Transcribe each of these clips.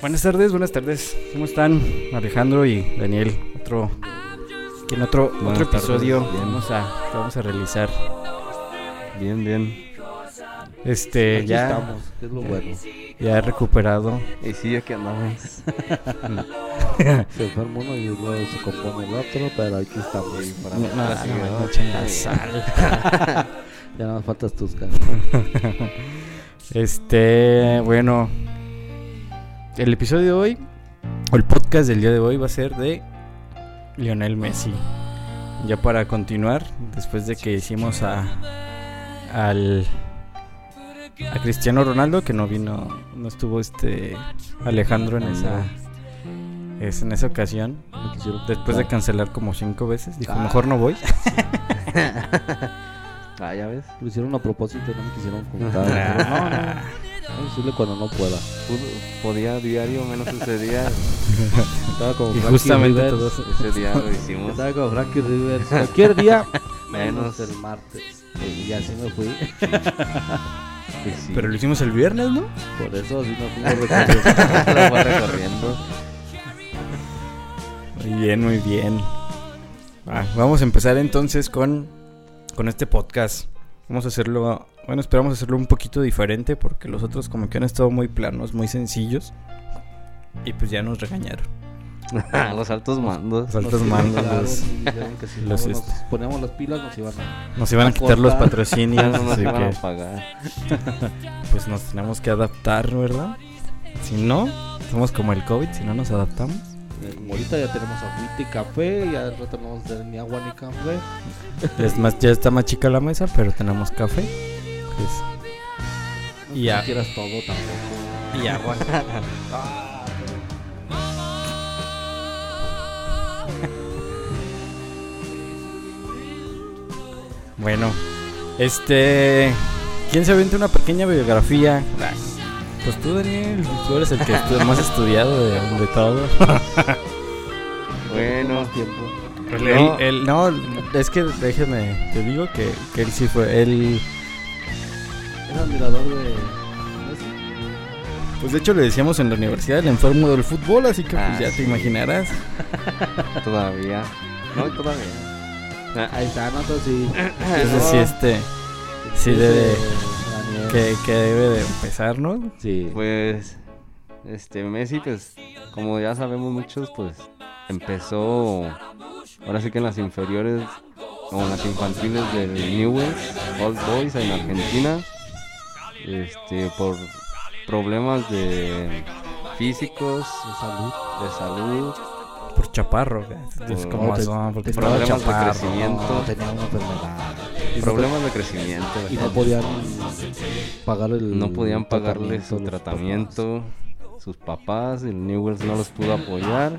Buenas tardes, buenas tardes. ¿Cómo están Alejandro y Daniel? Otro, en otro, otro episodio vamos a, vamos a realizar. Bien, bien. Este, Aquí ya, estamos, que es lo bueno. ya he recuperado. Y sí, aquí andamos. Se enferma uno y luego se compone el otro, pero aquí estamos. para No, la no, no, no la sal. Ya nada más faltas tus caras. Este, bueno, el episodio de hoy, o el podcast del día de hoy va a ser de Lionel Messi. Ya para continuar, después de que hicimos a al a Cristiano Ronaldo que no vino, no estuvo este Alejandro en esa es en esa ocasión. Después de juntar. cancelar como cinco veces, dijo Ah. mejor no voy. Ah, ya ves. Lo hicieron a propósito, no me quisieron no, no. Voy a decirle cuando no pueda. Podía diario, menos ese día. Estaba como Y Frankie justamente Rivers. todo eso. Ese día lo hicimos. Estaba como Frankie Rivers. Cualquier día, Menos. menos el martes. Y así me fui. Sí. Pero lo hicimos el viernes, ¿no? Por eso así me fui recorriendo. lo fue recorriendo. Muy bien, muy bien. Ah, vamos a empezar entonces con, con este podcast. Vamos a hacerlo, bueno, esperamos hacerlo un poquito diferente porque los otros como que han estado muy planos, muy sencillos. Y pues ya nos regañaron. Los altos mandos. Los altos mandos los- que si los no nos este- poníamos las pilas nos iban a... nos iban a quitar los patrocinios, no nos así iban a pagar. pues nos tenemos que adaptar, ¿verdad? Si no, somos como el COVID, si no nos adaptamos. Eh, ahorita ya tenemos agüita y café, ya no tener ni agua ni café. Es más, ya está más chica la mesa, pero tenemos café. Pues, No Y ya. quieras todo tampoco. y agua. Bueno, este. ¿Quién se avienta una pequeña biografía? Pues tú, Daniel. Tú eres el que estu- más estudiado de, de todo. Bueno, tiempo. no. Él, no, es que déjeme, te digo que, que él sí fue. Él. Es admirador de Messi. Pues de hecho le decíamos en la universidad el enfermo del fútbol, así que pues, Ah, ya sí. te imaginarás. todavía. No, todavía. Ah, Ahí está, ¿no? Entonces sí. Entonces sí, este. Sí debe. Daniel. Que, que debe de empezar, ¿no? Sí. Pues, este, Messi, pues, como ya sabemos muchos, pues, empezó, ahora sí que en las inferiores, o en las infantiles del Newell's Old Boys en Argentina, este, por problemas de físicos, De salud. de salud, Por chaparro. Es como te- porque problemas de crecimiento. No, tenía una enfermedad. Y no problemas de crecimiento. Y no podían pagar el. no podían pagarle su tratamiento sus papás, el Newells no los pudo apoyar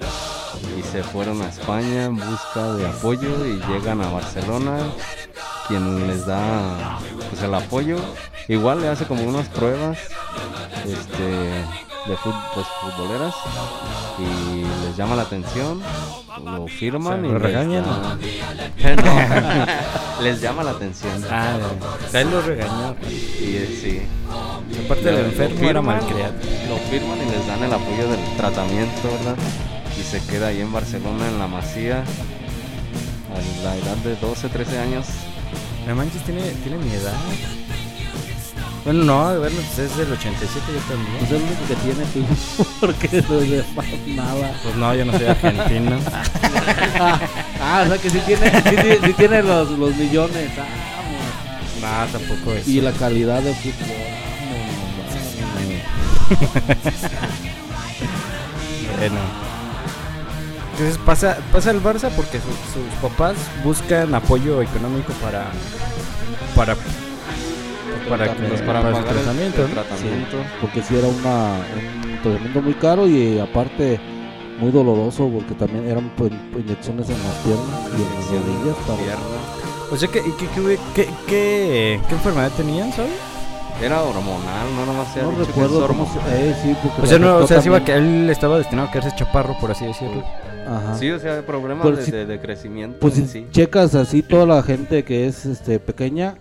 y se fueron a España en busca de apoyo y llegan a Barcelona quien les da pues el apoyo igual le hace como unas pruebas este de fut- pues, futboleras y les llama la atención lo firman O sea, y ¿lo les regañan? da- No, les llama la atención Ah, él lo regañó. y eh, sí Aparte del enfermo era firman, malcriado. Lo firman y les dan el apoyo del tratamiento, ¿verdad? Y se queda ahí en Barcelona, en la Masía, a la edad de 12, 13 años. No manches, tiene, tiene mi edad. Bueno, no, verlo, pues es del 87 yo también. Pues es lo único que tiene tú, porque pasa nada. Pues no, yo no soy argentino. Ah, o sea que sí tiene, sí, sí tiene los, los millones. Ah, no, tampoco es. y la calidad de fútbol. Bueno. Entonces pasa, pasa el Barça porque su- sus papás buscan apoyo económico para para para, que, Pues para, para pagar tratamiento. el tratamiento. Porque sí era una, un tratamiento muy caro y aparte muy doloroso porque también eran pues, inyecciones en las piernas y en las rodillas para Pierna. O sea, ¿qué, qué, qué, qué, qué- qué enfermedad tenían, sabes? Era hormonal, no nomás se no que recuerdo es cómo hormonal. se eh, sí, porque O sea, no, o sea, sí iba que él estaba destinado a quedarse chaparro, por así decirlo. Ajá. Sí, o sea, problemas Pero de, si- de- de crecimiento. Pues si sí. checas así toda la gente que es este pequeña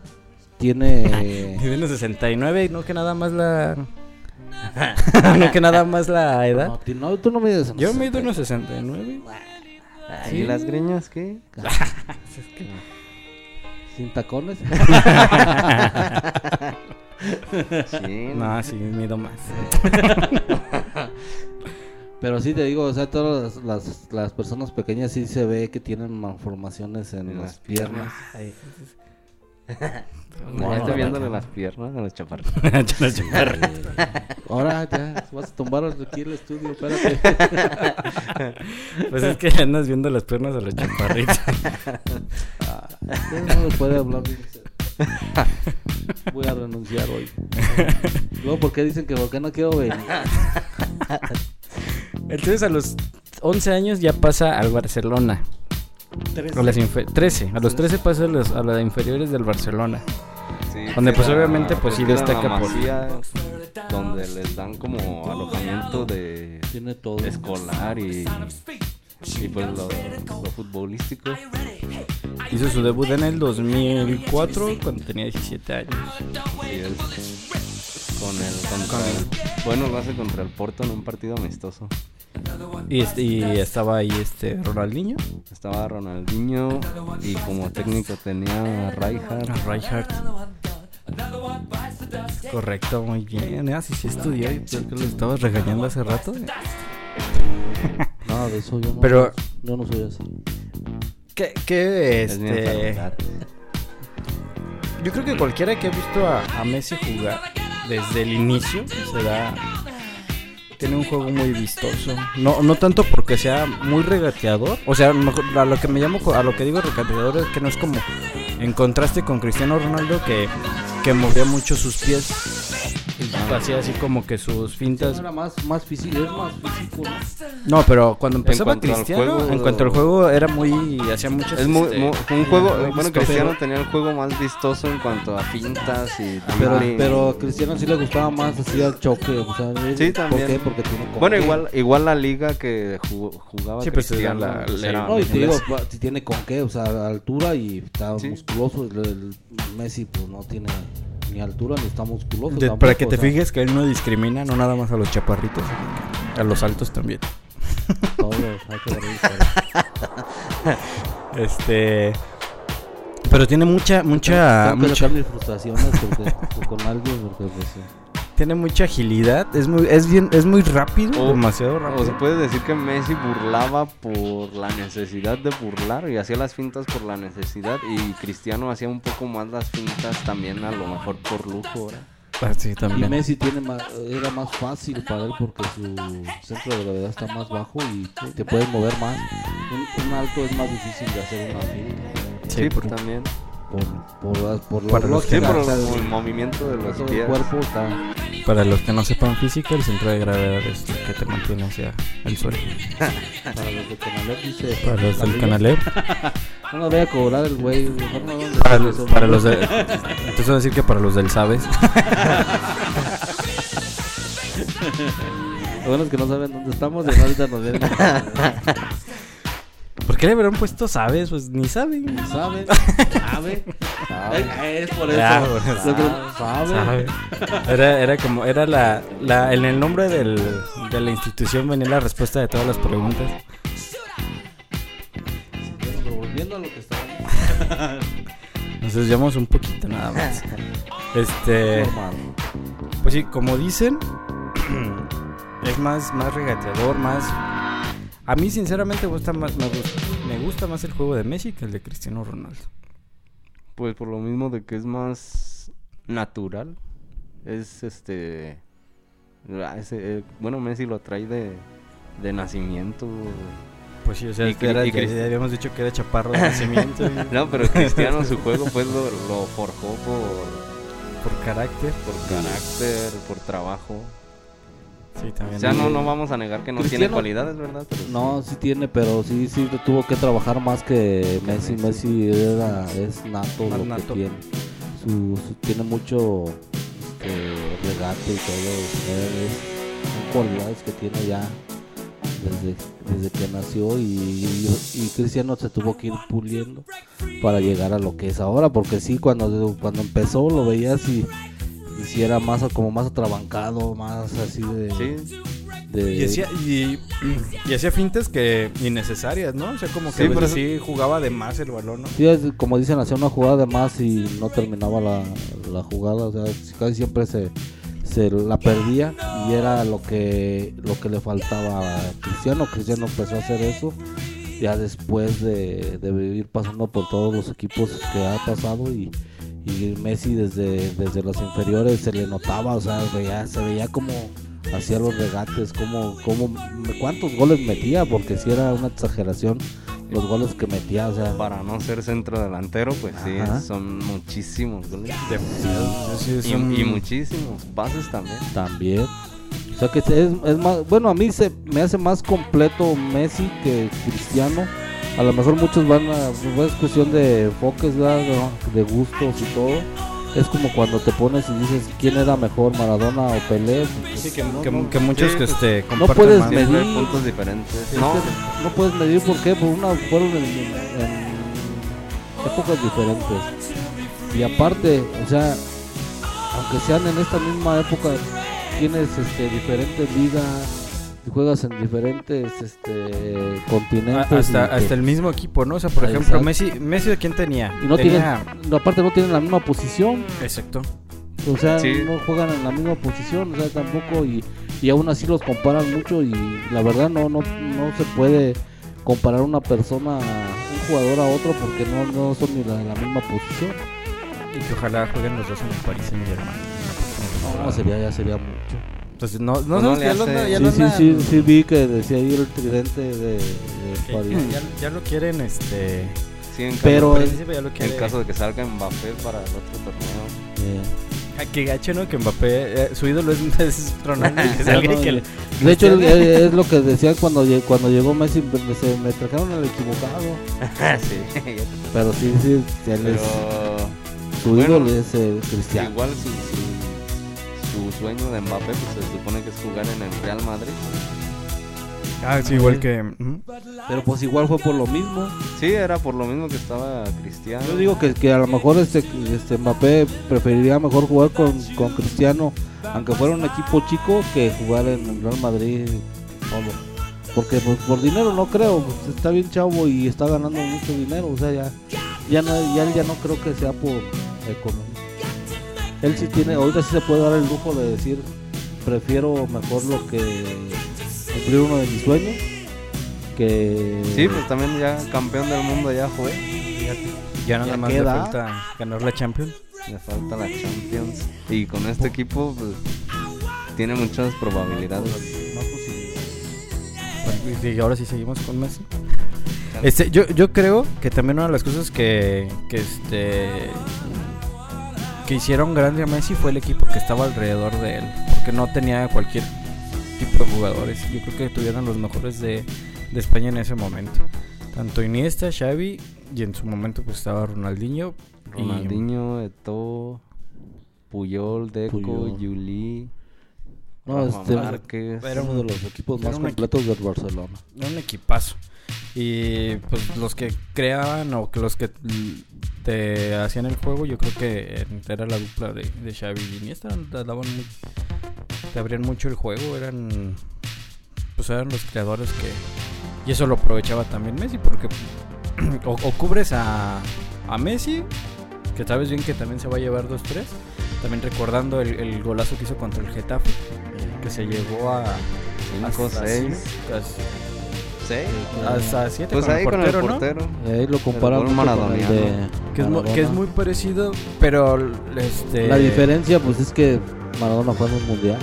tiene Y unos 69, no que nada más la no que nada más la edad. No, ti- no, tú no mides Yo mido unos 69. ¿Y Sí. las greñas qué? sin tacones. Sí, No, sí, mido más. Pero sí te digo, o sea, todas las, las, las personas pequeñas sí se ve que tienen malformaciones en, En las las piernas. Ay, No, No, estoy viéndole no. las piernas a los chaparritos. Ahora ya, vas a tumbar aquí el estudio, espérate. Pues es que ya andas viendo las piernas a los chaparritos. Ah, ya no me puede hablar. Voy a renunciar hoy. Luego, ¿por qué dicen que por qué no quiero venir? Entonces a los 11 años ya pasa al Barcelona. A las infe- 13. A los 13 pasa a, los- a las inferiores del Barcelona. Sí, Donde, pues, era- obviamente, pues, sí destaca por- Donde les dan como alojamiento de Tiene todo. escolar y, y pues lo, lo futbolístico. Hizo su debut en el 2004 cuando tenía 17 años. Y es con el, contra el- bueno, lo hace contra el Porto en un partido amistoso. Y, este- y estaba ahí este Ronaldinho. Estaba Ronaldinho y como técnico tenía a Rijkaard. A. Correcto, muy bien. Ah, sí, sí estudió. Yo que lo estaba regañando hace rato. No, de eso yo no. Pero- Yo no soy así. ¿Qué, qué este. Yo creo que cualquiera que ha visto a, a Messi jugar desde el inicio se da. Tiene un juego muy vistoso. No, no tanto porque sea muy regateador. O sea, a lo que me llamo, a lo que digo regateador es que no es como en contraste con Cristiano Ronaldo que, que movía mucho sus pies. Hacía así como que sus fintas. Era más, más físico, es más físico, ¿no? No, pero cuando empezaba al Cristiano, juego- en cuanto al juego era muy. hacía muchas. Es muy, este, un juego, muy bueno. Cristiano tenía el juego más vistoso en cuanto a fintas y Pero, dribbling. pero a Cristiano sí le gustaba más así al choque. O sea, Sí, ¿Por también. qué? Porque tiene Bueno, igual, igual la liga que jugó- jugaba Sí, pues, Cristiano la- pues, la- era No, y te digo, si tiene con qué, o sea, altura y está Sí. musculoso. El, el Messi, pues no tiene ni altura ni está musculoso. De- tampoco, para que te o sea, fijes que él no discrimina, no nada más a los chaparritos, a los altos también. todos hay que ver. Este. Pero tiene mucha, mucha, Tengo que mucha, mis frustraciones porque, pues, con alguien, porque pues sí. Tiene mucha agilidad. Es muy, es bien, es muy rápido, O- demasiado O rápido. se puede decir que Messi burlaba por la necesidad de burlar y hacía las fintas por la necesidad y Cristiano hacía un poco más las fintas también a lo mejor por lujo, ¿verdad? Ah, sí, Y también. Messi tiene más, era más fácil para él porque su centro de gravedad está más bajo y te puedes mover más. Un, un alto es más difícil de hacer una finta Sí, por- también. por, por, por Para los los Sí, por o el movimiento de los pies. el cuerpo está para los que no sepan física, el centro de gravedad es el que te mantiene hacia el suelo. para los de Conalep dice Para los del. Canalep, no nos voy a cobrar el güey mejor no vamos a para los, para los de, entonces voy a decir que para los del Sabes. Lo bueno es que no saben dónde estamos y ahorita nos vienen ¿Por qué le habrán puesto Sabes? Pues ni saben. ¿Saben? ¿Sabe? Eh, Es por eso. Bueno, creo- ¿Sabe? ¿Sabe? Era, era como, era la, la, en el nombre del, de la institución venía la respuesta de todas las preguntas. Pero volviendo a lo que estaba Nos desviamos un poquito nada más. Este, pues sí, como dicen, es más, más regateador, más... A mí sinceramente me gusta más, me gusta, me gusta más el juego de Messi que el de Cristiano Ronaldo. Pues por lo mismo de que es más natural. Es este. ah, ese, eh, bueno, Messi lo trae de, de nacimiento. Pues sí, o sea, Y que era- Cri- y ya- Cris- ya habíamos dicho que era chaparro de nacimiento y- No, pero Cristiano su juego pues lo, lo forjó por, por carácter. por carácter, por trabajo. Sí, también. O sea, no, no vamos a negar que no tiene cualidades, ¿verdad? Pero. No, sí tiene, pero sí, sí tuvo que trabajar más que Messi. Messi era, es nato Más lo nato. que tiene. Su, su- tiene mucho este, regate y todo. Es, son cualidades que tiene ya desde, desde que nació y, y- y Cristiano se tuvo que ir puliendo para llegar a lo que es ahora. Porque sí, cuando, cuando empezó lo veías y, hiciera más como más atrabancado, más así de, Sí, de- Y hacía, y, y hacía fintas que innecesarias, ¿no? O sea, como que Sí, pero- sí jugaba de más el balón, ¿no? Sí, es como dicen, hacía una jugada de más y no terminaba la, la jugada. O sea, casi siempre se, se la perdía y era lo que, lo que le faltaba a Cristiano. Cristiano empezó a hacer eso ya después de, de ir pasando por todos los equipos que ha pasado y, y Messi desde, desde las inferiores se le notaba, o sea, veía- se veía como hacía los regates, como, como cuántos goles metía, porque si era una exageración los goles que metía, o sea, para no ser centro delantero, pues sí, son muchísimos goles. Sí, Y, y muchísimos pases también. También. O sea que es, es más, bueno, a mí se me hace más completo Messi que Cristiano. A lo mejor muchos van a, pues, es cuestión de enfoques, ¿verdad? de, gustos y todo. Es como cuando te pones y dices quién era mejor, Maradona o Pelé. Sí, que, No, que- no, que muchos sí, que pues, este, no puedes más. medir- puntos diferentes. Es No, que no puedes medir por qué, por una fueron en, en épocas diferentes. Y aparte, o sea, aunque sean en esta misma época, tienes este diferentes ligas, juegas en diferentes este continentes. hasta, que- hasta el mismo equipo, ¿no? O sea, por ejemplo. Messi, Messi, ¿de quién tenía? y no tenía... tienen, no, aparte no tienen la misma posición, Exacto. o sea, Sí. no juegan en la misma posición, o sea, tampoco y, y aún así los comparan mucho y la verdad no no no se puede comparar una persona, un jugador a otro porque no, no son ni la, la misma posición. Y que ojalá jueguen los dos en el Paris Saint Germain. No, sería ya sería mucho. Entonces, no, no, No no, ya, lo, ya Sí, lo sí, sí, sí vi que decía ahí el tridente de, de que París. ya, ya lo quieren, este... sí, en Pero- caso, el- príncipe ya lo quiere. en caso de que salga Mbappé para el otro torneo. Ay, qué gacho, ¿no? Que Mbappé, eh, su ídolo es, es Ronaldo y que salga y no, que le- De hecho, eh, es lo que decían cuando, cuando llegó Messi, me- se me trajeron el equivocado. sí, Pero sí, sí, él pero es, su bueno, ídolo es eh, Cristiano. igual su, su, su sueño de Mbappé pues, se supone que es jugar en el Real Madrid. Ah, sí, igual que... Pero pues igual fue por lo mismo. Sí, era por lo mismo que estaba Cristiano. Yo digo que, que a lo mejor este, este Mbappé preferiría mejor jugar con, con Cristiano, aunque fuera un equipo chico, que jugar en el Real Madrid solo. Porque pues, por dinero no creo, pues, está bien chavo y está ganando mucho dinero, o sea, ya, ya, no, ya, él ya no creo que sea por economía. Él sí tiene, ahorita sí se puede dar el lujo de decir, prefiero mejor lo que cumplir uno de mis sueños, que... Sí, pues también ya campeón del mundo ya fue. Ya nada Ya más le falta ganar la Champions. Le falta la Champions. Y con este equipo pues, tiene muchas probabilidades. Pues, y ahora sí seguimos con Messi. Este, yo, yo creo que también una de las cosas que, que este que hicieron grande a Messi fue el equipo que estaba alrededor de él, porque no tenía cualquier tipo de jugadores. Yo creo que tuvieron los mejores de, de España en ese momento. Tanto Iniesta, Xavi y en su momento pues estaba Ronaldinho. y- Ronaldinho, Eto'o, Puyol, Deco, Puyol. Juli, No, Rafa este, Márquez. Era uno de los equipos más completos del Barcelona. Era un equipazo. Y pues los que creaban o que los que te hacían el juego, yo creo que era la dupla de, de Xavi y Iniesta. Te, daban muy- te abrían mucho el juego, eran pues eran los creadores que... Y eso lo aprovechaba también Messi, porque o, o cubres a, a Messi, que sabes bien que también se va a llevar 2-3. También recordando el, el golazo que hizo contra el Getafe, que se llevó a... 5, hasta 6, cin- 6. hasta 7 Pues con ahí el con el portero. Ahí lo comparan con el maradoniano. de Que que es Maradona. muy parecido, pero este La diferencia pues es que Maradona fue en un mundial.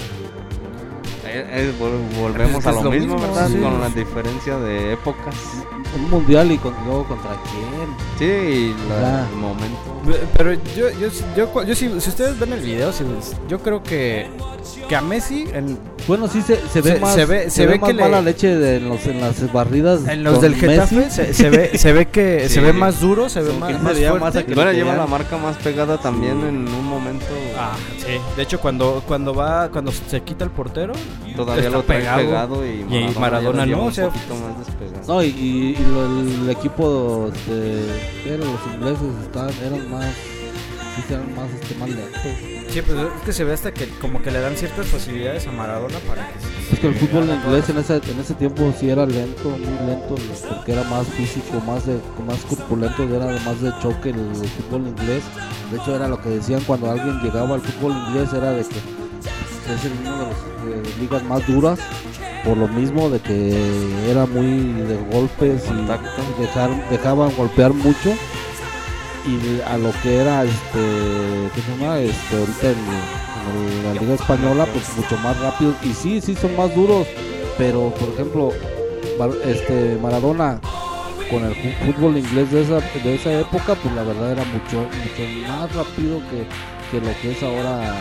Eh, eh, vol- volvemos Es que a lo, lo mismo, mismo, ¿verdad? sí. Con la diferencia de épocas. Un mundial y con, luego contra quién. Sí, y la- el momento. Pero yo yo yo, yo, yo si, si ustedes ven el video, si- yo creo que que a Messi en, Bueno, sí se, se ve Se- más, se ve- se ve más que le- mala leche de, en, los, en las barridas. en los del Getafe Messi. se, se ve se ve que Sí. se ve más duro, se ve más, más fuerte. Y que bueno, le lleva la marca más pegada también en un momento. Ah, sí. De hecho cuando cuando va cuando se quita el portero, Todavía está lo trae pegado. pegado, y Maradona, ya Maradona no, un o sea- poquito más despegado. No, y, y- y lo- el, equipo pero los ingleses estaban, eran más, más, este, más. Sí, pues es que se ve hasta que como que le dan ciertas facilidades a Maradona para que... se- Es que el fútbol inglés en ese, en ese tiempo sí era lento, muy lento, porque era más físico, más de más corpulento, era más de choque el, fútbol inglés. De hecho era lo que decían cuando alguien llegaba al fútbol inglés, era de que es el uno de las de ligas más duras, por lo mismo de que era muy de golpes Contacto. y dejar, dejaban golpear mucho. Y a lo que era este, ¿qué se llama? Este, ahorita en, en la Liga Española, pues mucho más rápido. Y sí, sí son más duros, pero por ejemplo, este Maradona con el fútbol inglés de esa, de esa época, pues la verdad era mucho, mucho más rápido que, que lo que es ahora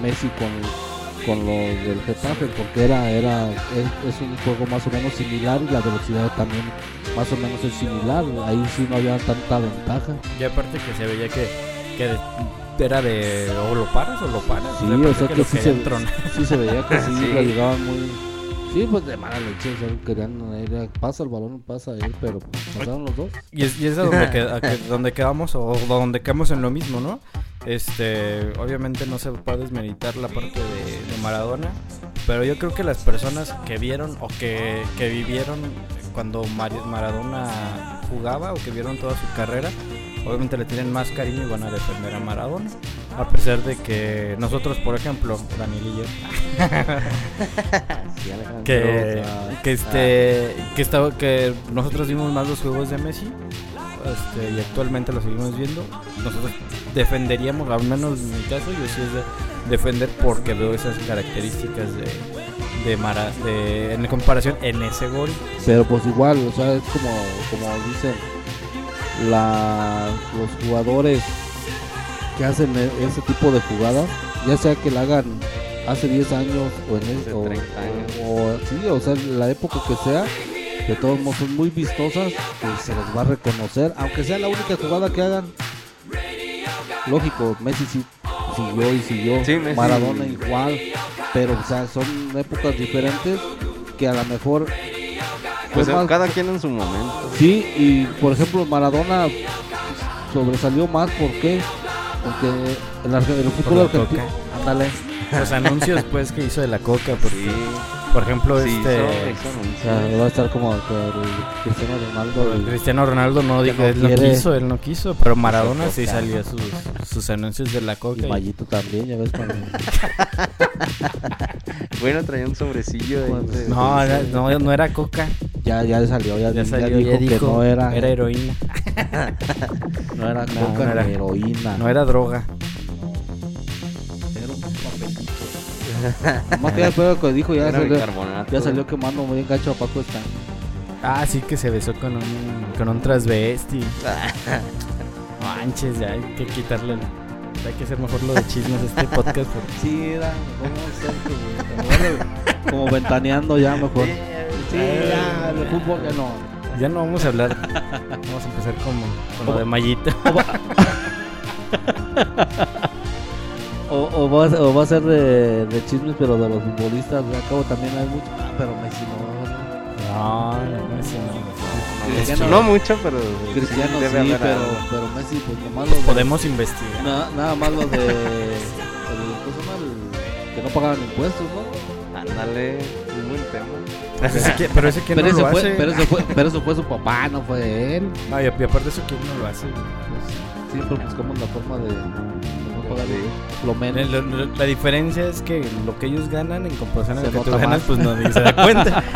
Messi con, con lo del Getafe, porque era, era, es, es un juego más o menos similar y la velocidad también más o menos es similar. Ahí sí no había tanta ventaja. Y aparte que se veía que, que era de o lo paras o lo paras. Sí, o sea que que sí se, tronar. sí se veía que sí, Sí. lo llegaban muy... Sí, pues de mala leche, o sea, querían, era, pasa el balón, pasa él, pero pues, pasaron los dos. Y es, y es a donde, que- a que- donde quedamos o donde quedamos en lo mismo, ¿no? Este, obviamente no se puede desmeritar la parte de, de Maradona, pero yo creo que las personas que vieron o que, que vivieron cuando Maradona jugaba o que vieron toda su carrera, obviamente le tienen más cariño y van a defender a Maradona. A pesar de que nosotros, por ejemplo, Daniel y yo, que, que este que estaba que nosotros vimos más los juegos de Messi este, y actualmente lo seguimos viendo nosotros defenderíamos al menos en mi caso yo sí es de defender porque veo esas características de de, Mara, de en comparación en ese gol Pero pues igual, o sea, es como, como dicen la, los jugadores que hacen e- ese tipo de jugadas, ya sea que la hagan hace 10 años o en Hace es- o, 30 años. o- o- sí, o sea, la época que sea, de todos modos son muy vistosas, que se les va a reconocer, aunque sea la única jugada que hagan. Lógico, Messi sí siguió y siguió, Sí, Maradona igual, pero o sea, son épocas diferentes que a lo mejor Pues más- cada quien en su momento. Sí, y por ejemplo Maradona sobresalió más, ¿por qué? Porque el, el fútbol la argentino... Ándale. los anuncios pues que hizo de la coca porque Sí, por ejemplo sí, este hizo- hizo O sea, anuncio. va a estar como que el Cristiano Ronaldo... y- Cristiano Ronaldo no dijo no él no quiso él no quiso pero Maradona sí salía sus, sus anuncios de la coca Y Mayito también, ya ves cuando... Bueno, traía un sobrecillo. Pues, de- no, no, no era coca Ya, ya salió, ya, Ya ya salió, dijo, ya dijo, que no era, era heroína, no era coca no era. heroína. no era droga. Más que ya fue lo que dijo, ya salió, ya salió quemando muy gacho a Paco Stan. Ah, sí que se besó con un, con un transvesti. Manches, ya hay que quitarle. el- Hay que hacer mejor lo de chismes de este podcast. porque- Sí, era como, como, como ventaneando ya mejor. Sí, ya, de fútbol ya no. Ya no vamos a hablar. Vamos a empezar como con lo de Mayito. O, o, va, a- o va a ser de, de chismes, pero de los futbolistas. De acabo también hay mucho. Ah, pero Messi no. No, no, ese no. No, Cristiano- no mucho, pero Cristiano debe sí, haber pero, pero Messi, pues nomás lo de. Podemos investigar. na- nada más lo de. que no pagaban impuestos, ¿no? Ándale, un buen tema. Pero ese, que- pero ese que Pero, no ese lo fue, hace. pero, ese fue, pero eso fue su papá, no fue él. No, y, aparte eso quién no lo hace. Pues, siempre buscamos la forma de no Sí. lo La, menos. la- la- la diferencia es que lo que ellos ganan en comparación a lo que tú ganas, más. pues nadie se da cuenta.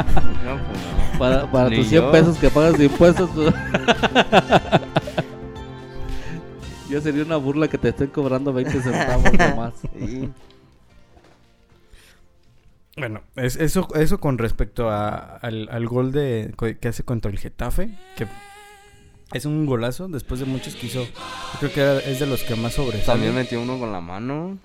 No, pues no. Para, para Ni tus 100 yo. pesos que pagas de impuestos, pues, ya sería una burla que te estén cobrando 20 centavos nomás. Sí. Bueno, es, eso, eso con respecto a, al, al gol de, que hace contra el Getafe, que es un golazo después de muchos que hizo. Yo creo que era- es de los que más sobresalen. También metió uno con la mano.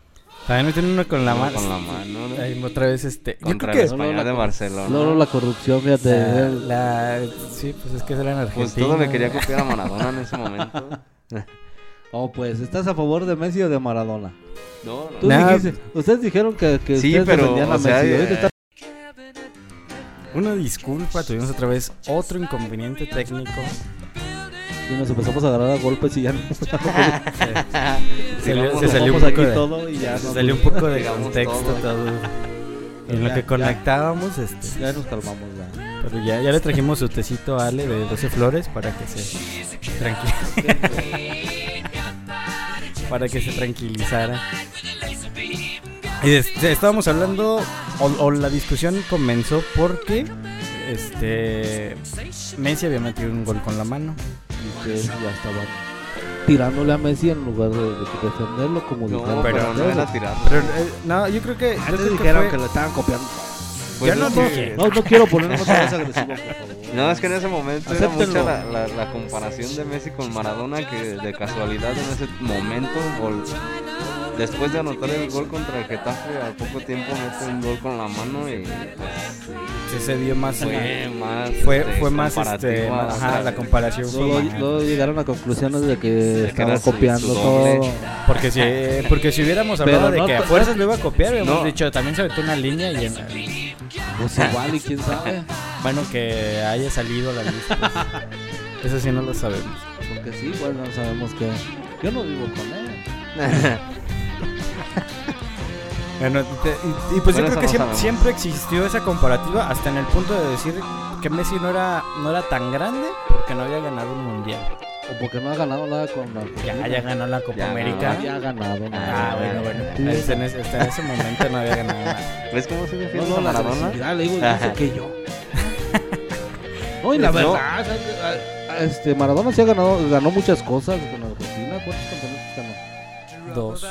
También metió uno con la mano. Con la mano. ¿no? Ahí otra vez este. Yo Contra creo el que español de Barcelona. Luego la corrupción, fíjate. la- sí, pues es que era en Argentina. Pues todo le quería copiar a Maradona en ese momento. Oh, pues, ¿estás a favor de Messi o de Maradona? No, Tú no. Nah. dijiste- ustedes dijeron que, que Sí, ustedes pero, defendían a o sea, Messi. Eh, está- Una disculpa, tuvimos otra vez otro inconveniente técnico. Y nos empezamos a agarrar a golpes y ya no. Se, Tiramos se salió un poco aquí de, todo y ya se no, salió un pues, poco de contexto todo. todo. En lo Ya, que ya. conectábamos, este, Ya nos calmamos ya. pero ya, ya le trajimos su tecito a Ale de 12 flores para que se tranquilice. para que se tranquilizara. Y este, estábamos hablando, o, o la discusión comenzó porque este Messi había metido un gol con la mano. Y que ya estaban tirándole a Messi en lugar de, de defenderlo como No, dijeron. pero no era tirar. Pero eh, no, yo creo que, Antes creo que dijeron fue- que lo estaban copiando. Pues no es dije. que- No, no quiero ponerme vez agresivo, por favor. No, es que en ese momento era Acéptenlo. mucha la, la- la comparación de Messi con Maradona que de casualidad en ese momento, después de anotar el gol contra el Getafe, al poco tiempo mete un gol con la mano y pues, sí se dio más fue más fue, este, fue más este ajá, la comparación Luego, llegaron a conclusiones de que que estaban era su- copiando su todo. doble. porque si porque si hubiéramos Pero hablado de no que a fuerzas lo iba a copiar habíamos No. dicho también se aventó una línea y en- Pues igual y quién sabe. bueno que haya salido a la lista eso sí no lo sabemos Porque sí, igual no sabemos que. Yo no vivo con él. Bueno, te- y, y pues yo creo que siempre, no siempre existió esa comparativa hasta en el punto de decir que Messi no era no era tan grande porque no había ganado un mundial O porque no ha ganado nada con la ya ya ganó la Copa Ya América Ya ha ganado ah bueno bueno Hasta en, ese, hasta en ese momento no había ganado nada ¿Ves cómo se No, defiende no, a la Maradona? le digo, que yo. No, y la No. verdad, este, Maradona sí ha ganado, ganó muchas cosas con Argentina. ¿Cuántos campeonatos ganó? dos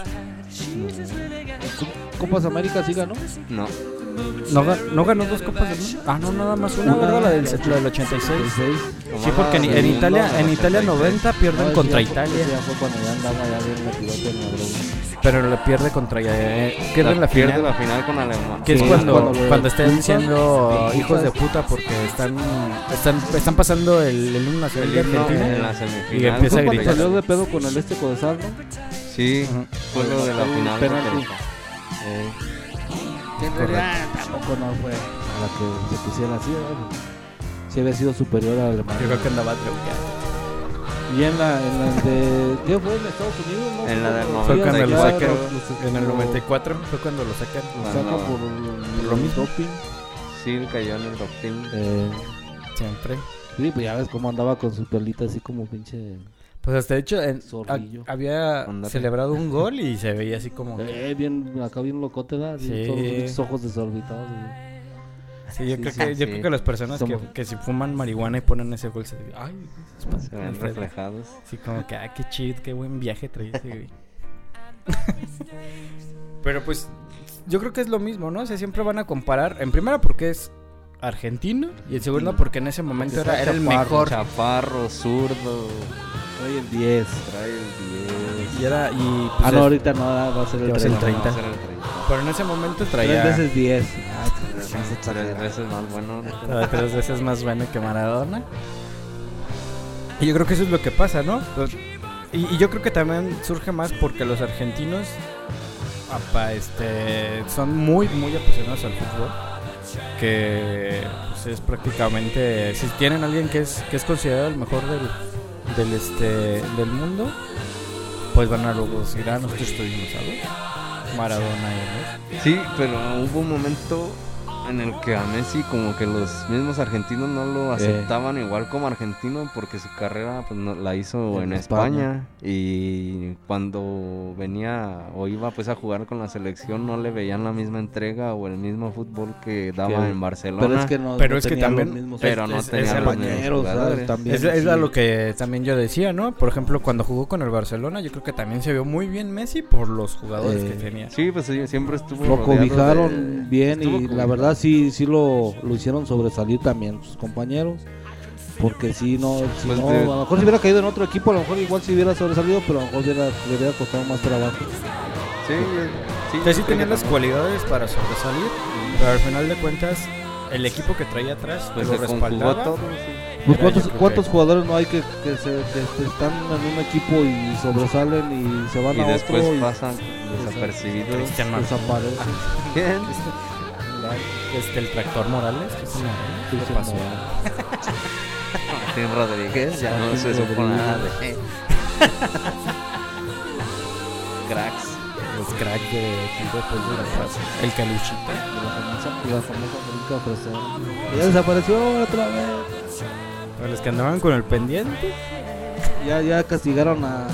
Copas América sí ganó. No, ¿No, no ganó dos copas del mundo? Ah, no, nada más una, Una. ¿verdad? La del, la del 86. Seis. Sí, porque en, en Italia, en Italia 90 pierden No, contra Italia, cuando pero le pierde contra eh, pierde en la pierde final. la final con Alemania. Que es Sí, cuando, cuando lo cuando están diciendo hijos de puta porque están están, están pasando el, el himno nacional de Argentina. en la semifinal. Y empieza a cuando gritar. salió de pedo con el este Codesal, ¿no? Sí, fue lo de la final. penalti. Eh, en realidad tampoco no fue a la que se pusiera así, ¿verdad? Sí había sido superior a Alemania. Yo creo que andaba truqueado. Y en la, en la de. ¿Qué fue? En Estados Unidos, ¿no? En la del Fue cuando lo sacan en el los- 94 fue cuando lo sacan. Lo sacan Cuando- por, lo el mismo. doping. Sí, cayó en el doping. Eh, Siempre. sí, pues ya ves cómo andaba con su pelita así como pinche. Pues hasta de hecho en- había celebrado un gol y se veía así como Eh, bien, acá bien locote, ¿verdad? Sí. Todos los ojos desorbitados. Sí, yo Sí, creo sí, que yo creo que las personas que, Somos- que si fuman marihuana y ponen ese gol se ay, Se ven reflejados. Sí, como que, ah, qué chido, qué buen viaje traía ese güey. Pero pues, yo creo que es lo mismo, ¿no? O sea, siempre van a comparar, en primera porque es argentino y en segunda porque en ese momento era, era el chaparro, mejor. Chaparro, zurdo. Trae el 10. Trae el 10. Y era, y pues, Ah, no, ahorita no, va a ser el Va a ser el 30. 30. No, será el 30. pero en ese momento Tres traía veces 10. Ah, Tres veces más bueno. estaba tres veces más bueno que Maradona. Y yo creo que eso es lo que pasa, ¿no? Y, y yo creo que también surge más porque los argentinos apa, este, son muy, muy apasionados al fútbol. Que pues, es prácticamente. Si tienen alguien que es, que es considerado el mejor del, del, este, del mundo, pues van a ah, nosotros estuvimos, ¿sabes? Maradona y. Sí, pero hubo un momento en el que a Messi como que los mismos argentinos no lo aceptaban igual como argentino porque su carrera pues no- la hizo En en, España. España. y cuando venía o iba pues a jugar con la selección no le veían la misma entrega o el mismo fútbol que daba en Barcelona. Pero es que no, Pero no es que también- mismos pero no es- es tenía a los lo- mismos compañeros, ¿sabes? jugadores. También, Es, es sí. a lo que también yo decía, ¿no? Por ejemplo, cuando jugó con el Barcelona, yo creo que también se vio muy bien Messi por los jugadores Eh, que tenía. Sí, pues siempre estuvo Lo cobijaron de- bien estuvo y la cobijado. Verdad sí sí lo, lo hicieron sobresalir también sus compañeros. Porque si no, si Pues no, de- a lo mejor si hubiera caído en otro equipo, a lo mejor igual si hubiera sobresalido, pero a lo mejor hubiera, le hubiera costado más trabajo. Sí, sí, sea, sí tenía las cualidades para sobresalir, pero al final de cuentas, el equipo que traía atrás Pues lo se conjugó respaldaba. todo. sí. Pues ¿cuántos, jugadores no hay que, que, se, que están en un equipo y sobresalen y se van Y a después otro y pasan desapercibidos. Desaparecen? ¿Quién? Este, el tractor Morales. ¿qué llama? ¿Qué pasó? Morales. Martín Rodríguez, ya no se supo nada de cracks. Los cracks de después de la fase. El caluchito. De la famosa, de la famosa brinca fresera. Ya desapareció otra vez. Para los que andaban con el pendiente. Ya, ya castigaron a.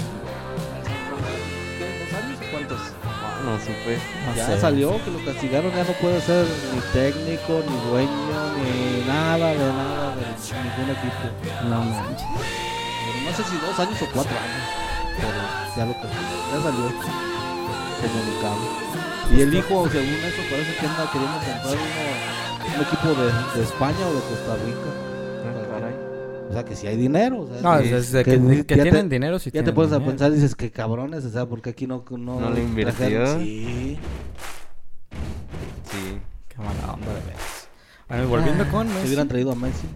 no supe. Ya sé. salió que lo castigaron, ya no puede ser ni técnico, ni dueño, ni nada de nada de ningún equipo. No manches. No sé si dos años o cuatro años, pero ya lo castigaron, ya salió comunicado. Y el hijo, según eso, parece que anda queriendo comprar uno, un equipo de, de España o de Costa Rica. Ah. O sea, que si hay dinero. O sea, No, que- es que que, ni- que ya te- tienen dinero si Ya te pones a pensar y dices que cabrones, o sea, porque aquí no no, ¿No le invirtió? trajeron- Sí. Sí. Qué mala onda de veras. Bueno, volviendo con Se Messi. hubieran traído a Messi.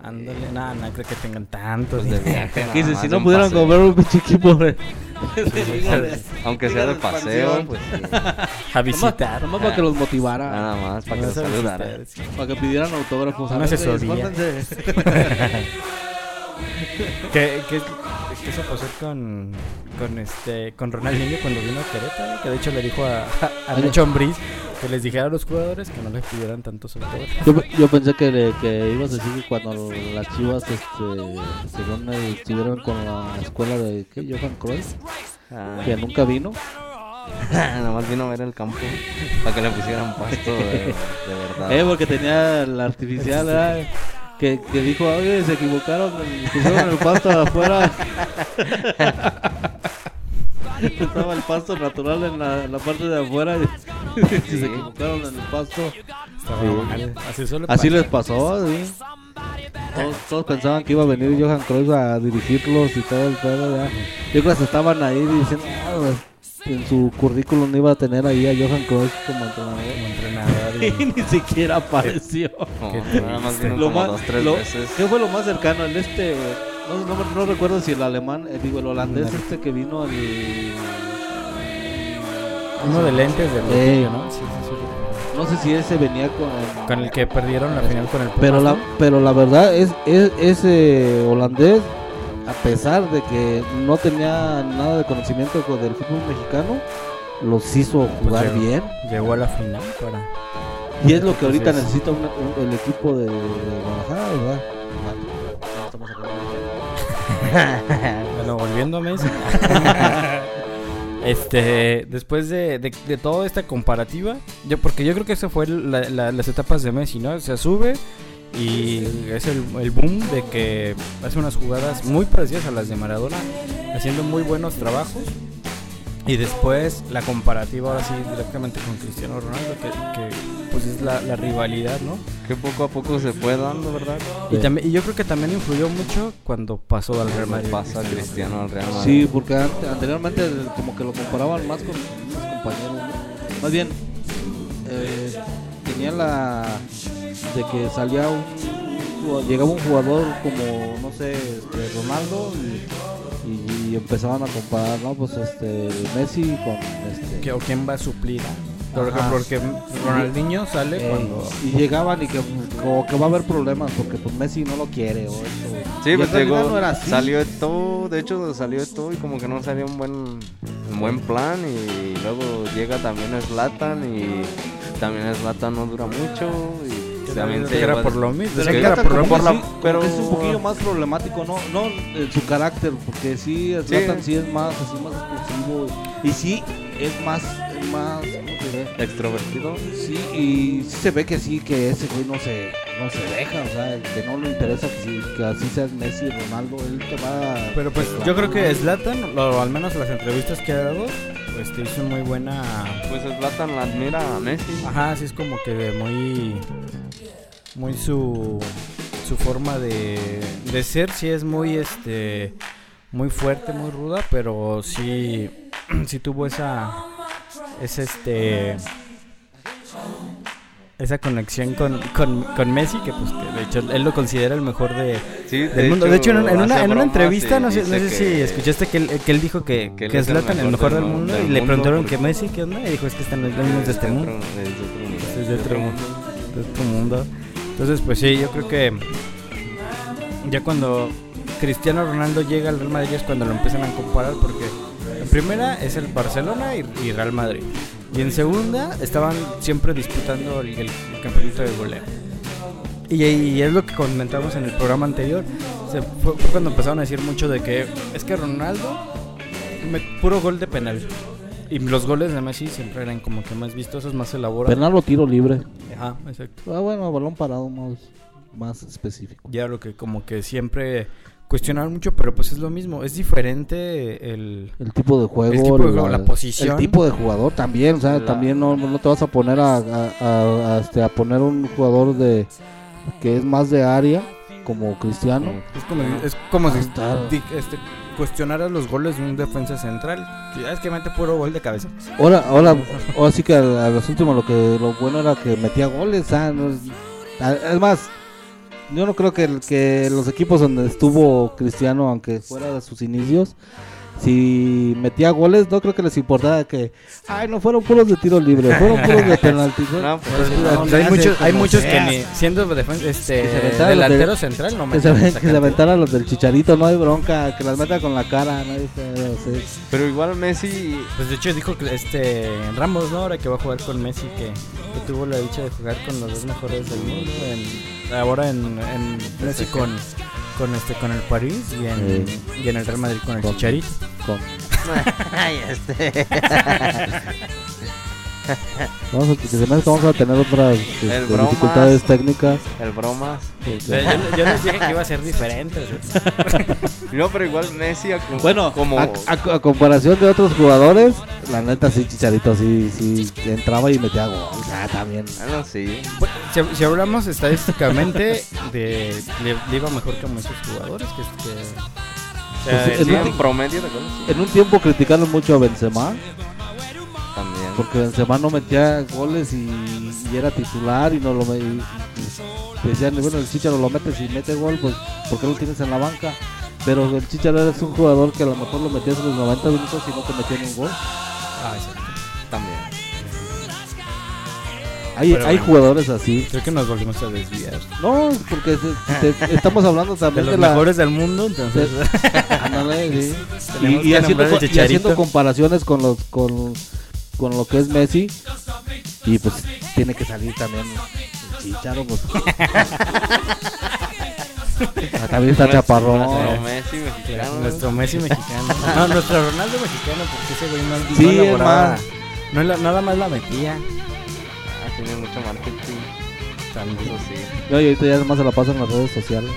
Ándale, nada, no creo que tengan tantos. Pues de viaje. si no pudieran paseo. comprar un pinche equipo Aunque sea de paseo, pues sí. A visitar. Nomás para que los motivara. Nada más, para que los saludara. Para que pidieran autógrafos. Una asesoría. ¿Qué, qué, qué se pasó con, con, este, con Ronaldinho cuando vino a Querétaro? Que de hecho le dijo a, a, a Nacho Ambriz que les dijera a los jugadores que no les pidieran tantos autógrafos. Yo, yo pensé que, le- que ibas a decir que cuando las chivas este, según estuvieron con la escuela de ¿qué? Johan Cruyff, Ah, que nunca vino. Nada más vino a ver el campo para que le pusieran pasto de, de verdad. Eh, porque tenía el artificial, ¿verdad? Que, que dijo, oye, se equivocaron, pusieron el pasto afuera. Estaba el pasto natural en la, en la parte de afuera y, y se equivocaron en el pasto. Sí. Así, les pasó, sí. Todos, todos pensaban que iba a venir Johan Cruyff a dirigirlos y todo el pedo, ya. Yo creo que estestaban ahí diciendo, "Ah, pues, en su currículum iba a tener ahí a Johan Cruyff como entrenador. Como entrenador. Y ni siquiera apareció. No, Qué nada más triste. vino Lo como más, dos, tres lo- veces. ¿Qué fue lo más cercano? El este, no, no, no recuerdo si el alemán, eh, digo el holandés este que vino al... Uno de lentes del Eh. ¿no? Sí, sí, sí. No sé si ese venía con... Con el que perdieron la final con el Pumas, Pero la, ¿no? pero la verdad es, es ese holandés, a pesar de que no tenía nada de conocimiento con- del fútbol mexicano, los hizo jugar llegó. bien. Llegó a la final para... Y es lo que ahorita necesita una- un- el equipo de, de Guadalajara, ¿verdad? Bueno, volviendo a Messi. este, después de, de, de toda esta comparativa, yo porque yo creo que esa fue la- la- las etapas de Messi, ¿no? Se sube y es el, el boom de que hace unas jugadas muy parecidas a las de Maradona, haciendo muy buenos trabajos. Y después la comparativa ahora sí directamente con Cristiano Ronaldo, que, que, pues es la, la rivalidad, ¿no? Que poco a poco se fue dando, ¿verdad? Y, Sí. también, y yo creo que también influyó mucho cuando pasó al Real Madrid. Pasa Cristiano al Real Madrid. Sí, porque ante- anteriormente como que lo comparaban más con unos compañeros. ¿no? Más bien, eh, tenía la de que salía un, un- llegaba un jugador como, no sé, este, Ronaldo y, y- y empezaban a comparar, ¿no? Pues este, Messi con este... que, o quién va a suplir. Por ejemplo, porque Ronaldinho sale eh, cuando y llegaban y que, como que va a haber problemas porque pues Messi no lo quiere o esto. Sí, Y pues llegó, no era así. salió de todo, de hecho salió de todo y como que no salió un buen, un buen plan y luego llega también Slatan y también Slatan no dura mucho y también se que era lleva- por lo mismo. Pero decía que era por lo mismo. sí, pero- es un poquillo más problemático, no, no en su carácter, porque sí, Zlatan sí. es más, así más explosivo y sí es más, es más, ¿cómo te diré? extrovertido. Sí, y sí se ve que sí, que ese güey no se, no se deja, o sea, que no le interesa que, sí- que así sea Messi y Ronaldo, él te va a- Pero pues yo creo que Zlatan, o al menos las entrevistas que ha dado, pues te hizo muy buena. Pues Slatan la admira a Messi. Ajá, sí es como que muy. Muy su. Su forma de. De ser, sí es muy este. Muy fuerte, muy ruda, pero sí. Sí tuvo esa. Esa este. Esa conexión con, con, con Messi, que pues que de hecho él lo considera el mejor de, Sí, del mundo. De hecho, en, una- en una, en una entrevista, no sé, no sé si escuchaste que él, que él dijo que, que que es el mejor del mundo, del y le preguntaron que Messi, ¿qué onda? Y dijo, es que están venimos de este mundo. otro- es de otro universo, Es de otro mundo. de otro mundo. Entonces, pues sí, yo creo que ya cuando Cristiano Ronaldo llega al Real Madrid es cuando lo empiezan a comparar porque en primera es el Barcelona y, Real Madrid. Y en segunda estaban siempre disputando el, campeonato de goleo. Y, es lo que comentamos en el programa anterior. Fue, cuando empezaron a decir mucho de que es que Ronaldo, puro gol de penal. Y los goles de Messi siempre eran como que más vistosos, más elaborados. Penal o tiro libre. Ajá, exacto. Ah, bueno, balón parado más, más específico. Ya lo que como que siempre cuestionaban mucho, pero pues es lo mismo. Es diferente el... El tipo de juego. El tipo de juego, la posición. El tipo de jugador también, o sea, La- también no, no te vas a poner a, a- a- a, este, a poner un jugador de que es más de área, como Cristiano. Es como, es como si Está- di- este, cuestionaras los goles de un defensa central. Que es que mete puro gol de cabeza. Ahora, ahora, ahora sí que a, a los últimos lo que lo bueno era que metía goles, sea, no es, a- es más, yo no creo que, que los equipos donde estuvo Cristiano, aunque fuera de sus inicios, si metía goles, no creo que les importara que, ay, no fueron puros de tiro libre, fueron puros de penalti. No, pues, Pues, no, no, Pues le hay muchos, hay muchos que ni siendo defensa, este, delantero de- central no que se, que se aventaran los del chicharito, no hay bronca, que las meta con la cara, no hay pedo, sí. Pero igual Messi, Pues de hecho dijo que este Ramos, ¿no? Ahora que va a jugar con Messi, que, que tuvo la dicha de jugar con los dos mejores del mundo. En, ahora en, en Messi con, con este con el París y en, y en el Real Madrid con el Con- Chicharito. Con- Ay, este. vamos a, que se me hace que vamos a tener otras este, bromas. dificultades técnicas. el bromas. Yo, yo- yo les dije que iba a ser diferente. No, pero igual Messi a- Bueno, como a, a- a comparación de otros jugadores, la neta sí, Chicharito sí, sí entraba y metía gol. Ah, también. Bueno, sí. Bueno, si, si hablamos estadísticamente, de, le, le iba mejor que a muchos jugadores. Que, que- o sea, Pues, en- en promedio. En un tiempo criticaron mucho a Benzema. Porque Benzema no metía goles y, y era titular y no lo y- y decían, bueno, el Chicharo lo metes y mete gol, pues ¿por qué lo tienes en la banca? Pero el Chicharo es un jugador que a lo mejor lo metías en los 90 minutos y no te metía un gol. Ah, exacto. También. Hay, Pero hay bueno. jugadores así. Creo que nos volvimos a desviar. No, porque se- estamos hablando De también los de, la... mejores del mundo, entonces. Ándale, sí. Y, y haciendo, y haciendo comparaciones con los con, con lo que es Messi y pues tiene que salir también el Chicharo pues Ah, también está chaparrón Nuestro Messi mexicano. Nuestro Messi mexicano. No, nuestro Ronaldo mexicano, porque ese güey no, Sí, no es elaboraba. más. No, nada más la metía. Ah, tiene mucho marketing. También. Eso sí. No, y ahorita ya además se la pasa en las redes sociales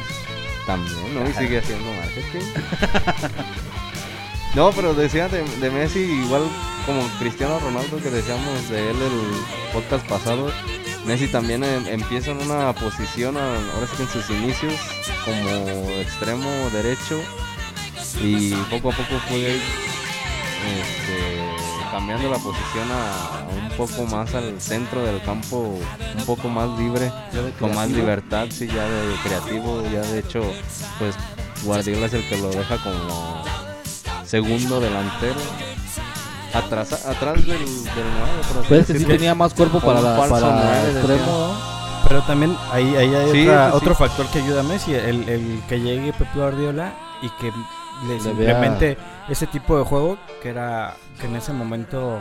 También, ¿no? Y sigue haciendo marketing. no, pero decía de, de Messi, igual como Cristiano Ronaldo que decíamos de él el podcast pasado. Messi también em- empieza en una posición, ahora sí que en sus inicios, como extremo derecho. Y poco a poco fue este, cambiando la posición a, a un poco más al centro del campo, un poco más libre con más libertad, sí, ya de creativo, ya de hecho, pues Guardiola es el que lo deja como segundo delantero. Atrás, atrás del, del 9, por así pues que sí decirlo. tenía más cuerpo para la falso para extremo. Pero también ahí, ahí hay Sí, otra- eso sí. otro factor que ayuda a Messi, el, el que llegue Pep Guardiola y que le Le implemente ese tipo de juego que era que en ese momento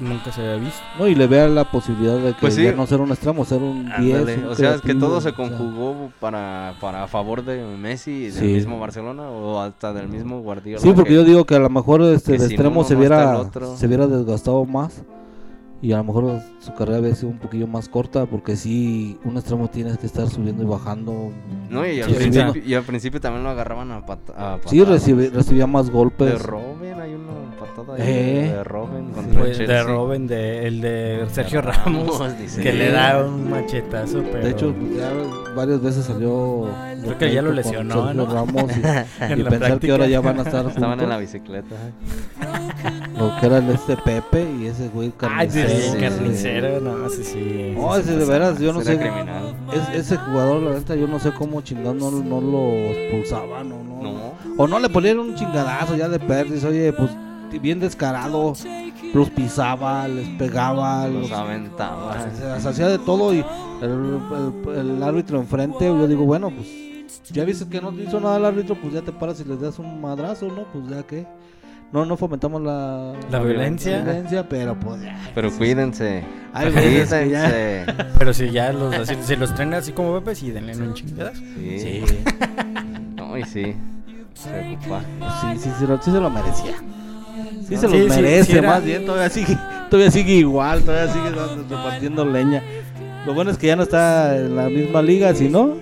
nunca se había visto. no y le vea la posibilidad de que Pues sí. ya no ser un extremo ser un 10 Ándale, un o sea, es que todo se o sea. conjugó para, para a favor de Messi y del Sí. mismo Barcelona o hasta del mismo Guardiola. Sí, porque que- yo digo que a lo mejor este si extremo se viera el se viera desgastado más y a lo mejor su carrera había sido un poquillo más corta porque sí un extremo tienes que estar subiendo y bajando. No, y al, Sí, principio, sí. y al principio también lo agarraban a, pat- a Sí, patadas. recibe- recibía más De golpes. Robin, hay una patada ahí Eh. de Robin contra Pues, el de. Robin, de, el de Sergio Ramos, Ramos, dice. que le da un machetazo, pero De hecho, ya varias veces salió. Creo que ya lo con lesionó, Sergio ¿no? Ramos y, en y pensar que práctica. ahora ya van a estar Estaban en la juntos. bicicleta. Lo que era el este Pepe y ese güey Ay, sí, carnicero. no, sí, sí. No, ese de veras, yo no sé. criminal. Es, ese jugador, la neta, yo no sé cómo chingado no, no lo expulsaban o no. No. O no le ponían un chingadazo ya de perdis, oye, pues bien descarado. Los pisaba, les pegaba, Los los, aventaba. se- se hacía de todo y el, el- el árbitro enfrente, yo digo, bueno, pues ya viste que no hizo nada el árbitro, pues ya te paras y les das un madrazo, ¿no? Pues ya que. No, no fomentamos la, La violencia. violencia, pero pues ya. Pero cuídense. Que ya- Cuídense. Pero si ya los, así, si los traen así como bebés, sí, denle un chingadas. Sí. Sí, No, y sí. Preocupa. sí, sí, sí, lo- sí se lo merecía. Sí se Sí, lo sí, merece, era- más bien, todavía sigue, todavía sigue igual, todavía sigue repartiendo leña. Lo bueno es que ya no está en la misma liga, si no,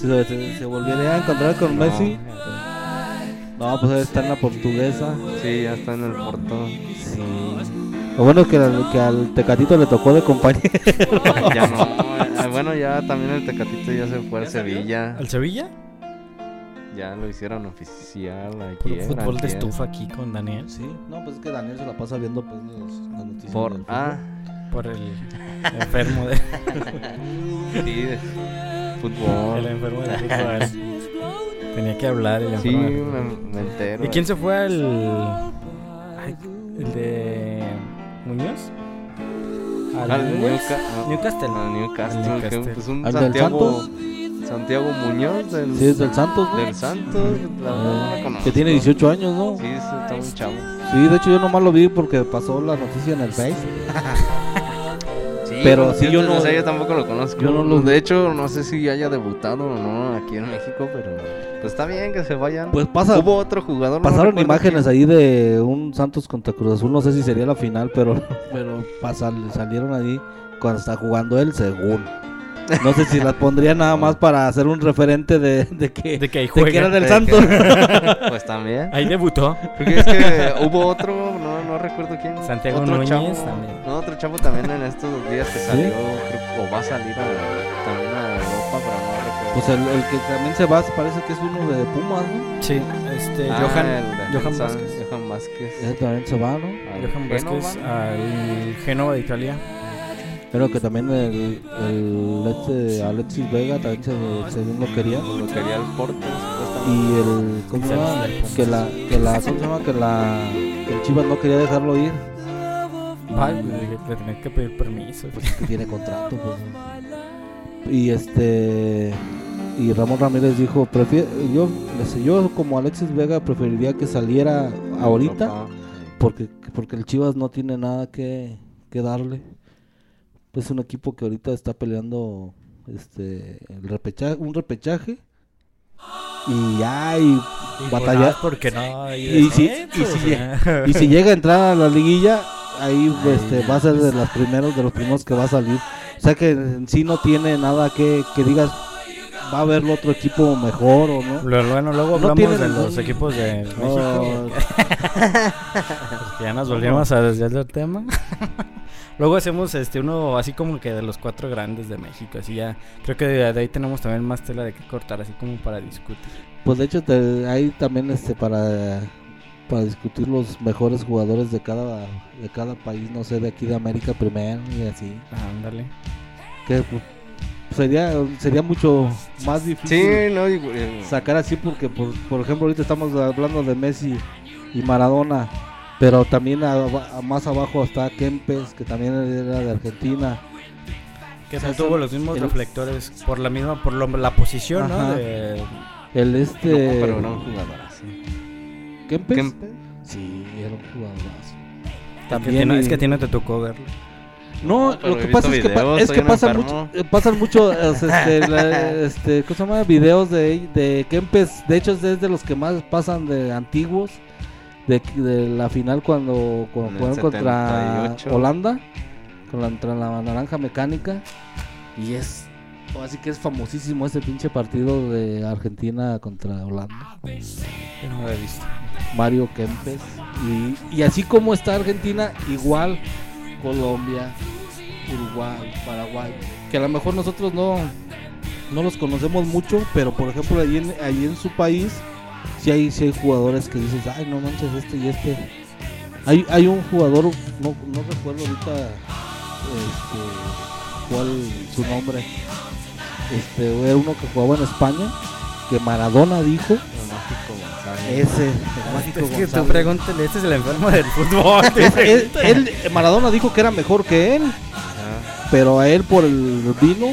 se, se- se volvería a encontrar con Messi. No, pues está en la portuguesa. Sí, ya está en el portón. Sí. Lo bueno es que, al- que al Tecatito le tocó de compañero. Ya no. Bueno, ya también el Tecatito ya se fue a Sevilla. ¿Al Sevilla? Ya lo hicieron oficial ayer. fútbol de estufa aquí con Daniel. Sí, no, pues es que Daniel se la pasa viendo pues, los- las noticias. Por ah, Por el enfermo de, sí, de fútbol. el enfermo de fútbol. Tenía que hablar el Sí, me, me entero. ¿Y quién se fue al. ay, el de. Muñoz? Al? Newca- no, Newcastle. Al Newcastle, Al Newcastle. que pues un ¿Al del Santiago, Santos? Santiago Muñoz del, Sí, es del Santos, ¿no? del Santos. no Eh, conozco. que tiene 18 años, ¿no? Sí, sí, está muy chavo. Sí, de hecho yo nomás lo vi porque pasó la noticia en el Face. Pero sí, yo o no- sea, yo tampoco lo conozco. yo no lo- De hecho, no sé si haya debutado o no aquí en México, pero pues está bien que se vayan. Pues pasa, Hubo otro jugador. pasaron imágenes quién. ahí de un Santos contra Cruz Azul, no sé si sería la final, pero pero pasal- salieron ahí cuando está jugando él, según. No sé si las pondría nada más para hacer un referente de, de que, De que ahí de que era del De Santos. que- Pues también. Ahí debutó. Porque es que hubo otro, no, no recuerdo quién. Santiago otro Núñez chavo, también. No, otro chavo también en estos días que salió, creo, o va a salir a, también a Europa, pero no recuerdo. Pues el, el que también se va, parece que es uno de Pumas, ¿no? Sí, este. Ah, Johan. el Johan Vázquez. Johan Vázquez. Ese también se va, ¿no? al Johan. Vázquez al Génova de Italia. Pero que también el, el este Alexis Vega también se, según lo quería. Lo quería el Porto. Y el, ¿cómo se llama? Que la, que la, ¿cómo se llama? Que la, que el Chivas no quería dejarlo ir. Ay, le, le tenía que pedir permiso. Pues que tiene contrato, pues. Y este, y Ramón Ramírez dijo, prefiero, yo, dice, yo como Alexis Vega preferiría que saliera ahorita, porque, porque el Chivas no tiene nada que, que darle. Es un equipo que ahorita está peleando este el repechaje, un repechaje. Y ya, y pues, porque no. Y si- y si. Y si llega a entrar a la liguilla, ahí este, va a ser de los primeros, de los primeros que va a salir. O sea que en sí no tiene nada que, que digas, va a haber otro equipo mejor o no. Lo- Bueno, luego No hablamos tiene de ningún- los equipos de México. Oh, porque ya nos volvimos a desviar del tema. luego hacemos este uno así como que de los cuatro grandes de México. Así ya. Creo que de, de ahí tenemos también más tela de que cortar, así como para discutir. pues de hecho te- hay también este para para discutir los mejores jugadores de cada de cada país, no sé, de aquí de América primero y así. Ándale. Que pues, sería sería mucho más difícil. Sí, no, digo, eh, sacar así porque por, por ejemplo ahorita estamos hablando de Messi y Maradona pero también a- a- más abajo está Kempes que también era de Argentina Que O sea, no tuvo los mismos el- reflectores por la misma, por lo- la posición, Ajá. ¿no? De, el no, este pero era un jugador así. Kempes Kempe. sí era un jugadorazo que también tiene- y- es que a ti no te tocó verlo. no, No, pero lo que pasa es que, videos, es que enfermo. mucho, eh, pasan mucho eh, este, la- este, ¿cómo se llama? videos de, de Kempes de hecho es de los que más pasan de antiguos de, de la final cuando, cuando jugaron contra 78. Holanda contra la naranja mecánica y es así que es famosísimo ese pinche partido de Argentina contra Holanda no lo he visto. Mario Kempes y, y así como está Argentina igual Colombia Uruguay Paraguay que a lo mejor nosotros no no los conocemos mucho pero por ejemplo allí en, allí en su país sí hay, sí hay jugadores que dices ay no manches este y este hay, hay un jugador no, no recuerdo ahorita este cuál su nombre este era uno que jugaba en España que Maradona dijo El mágico González. ese el mágico Es que tú pregúntale, este es el enfermo del fútbol. él, él- Maradona dijo que era mejor que él, pero a él por el vino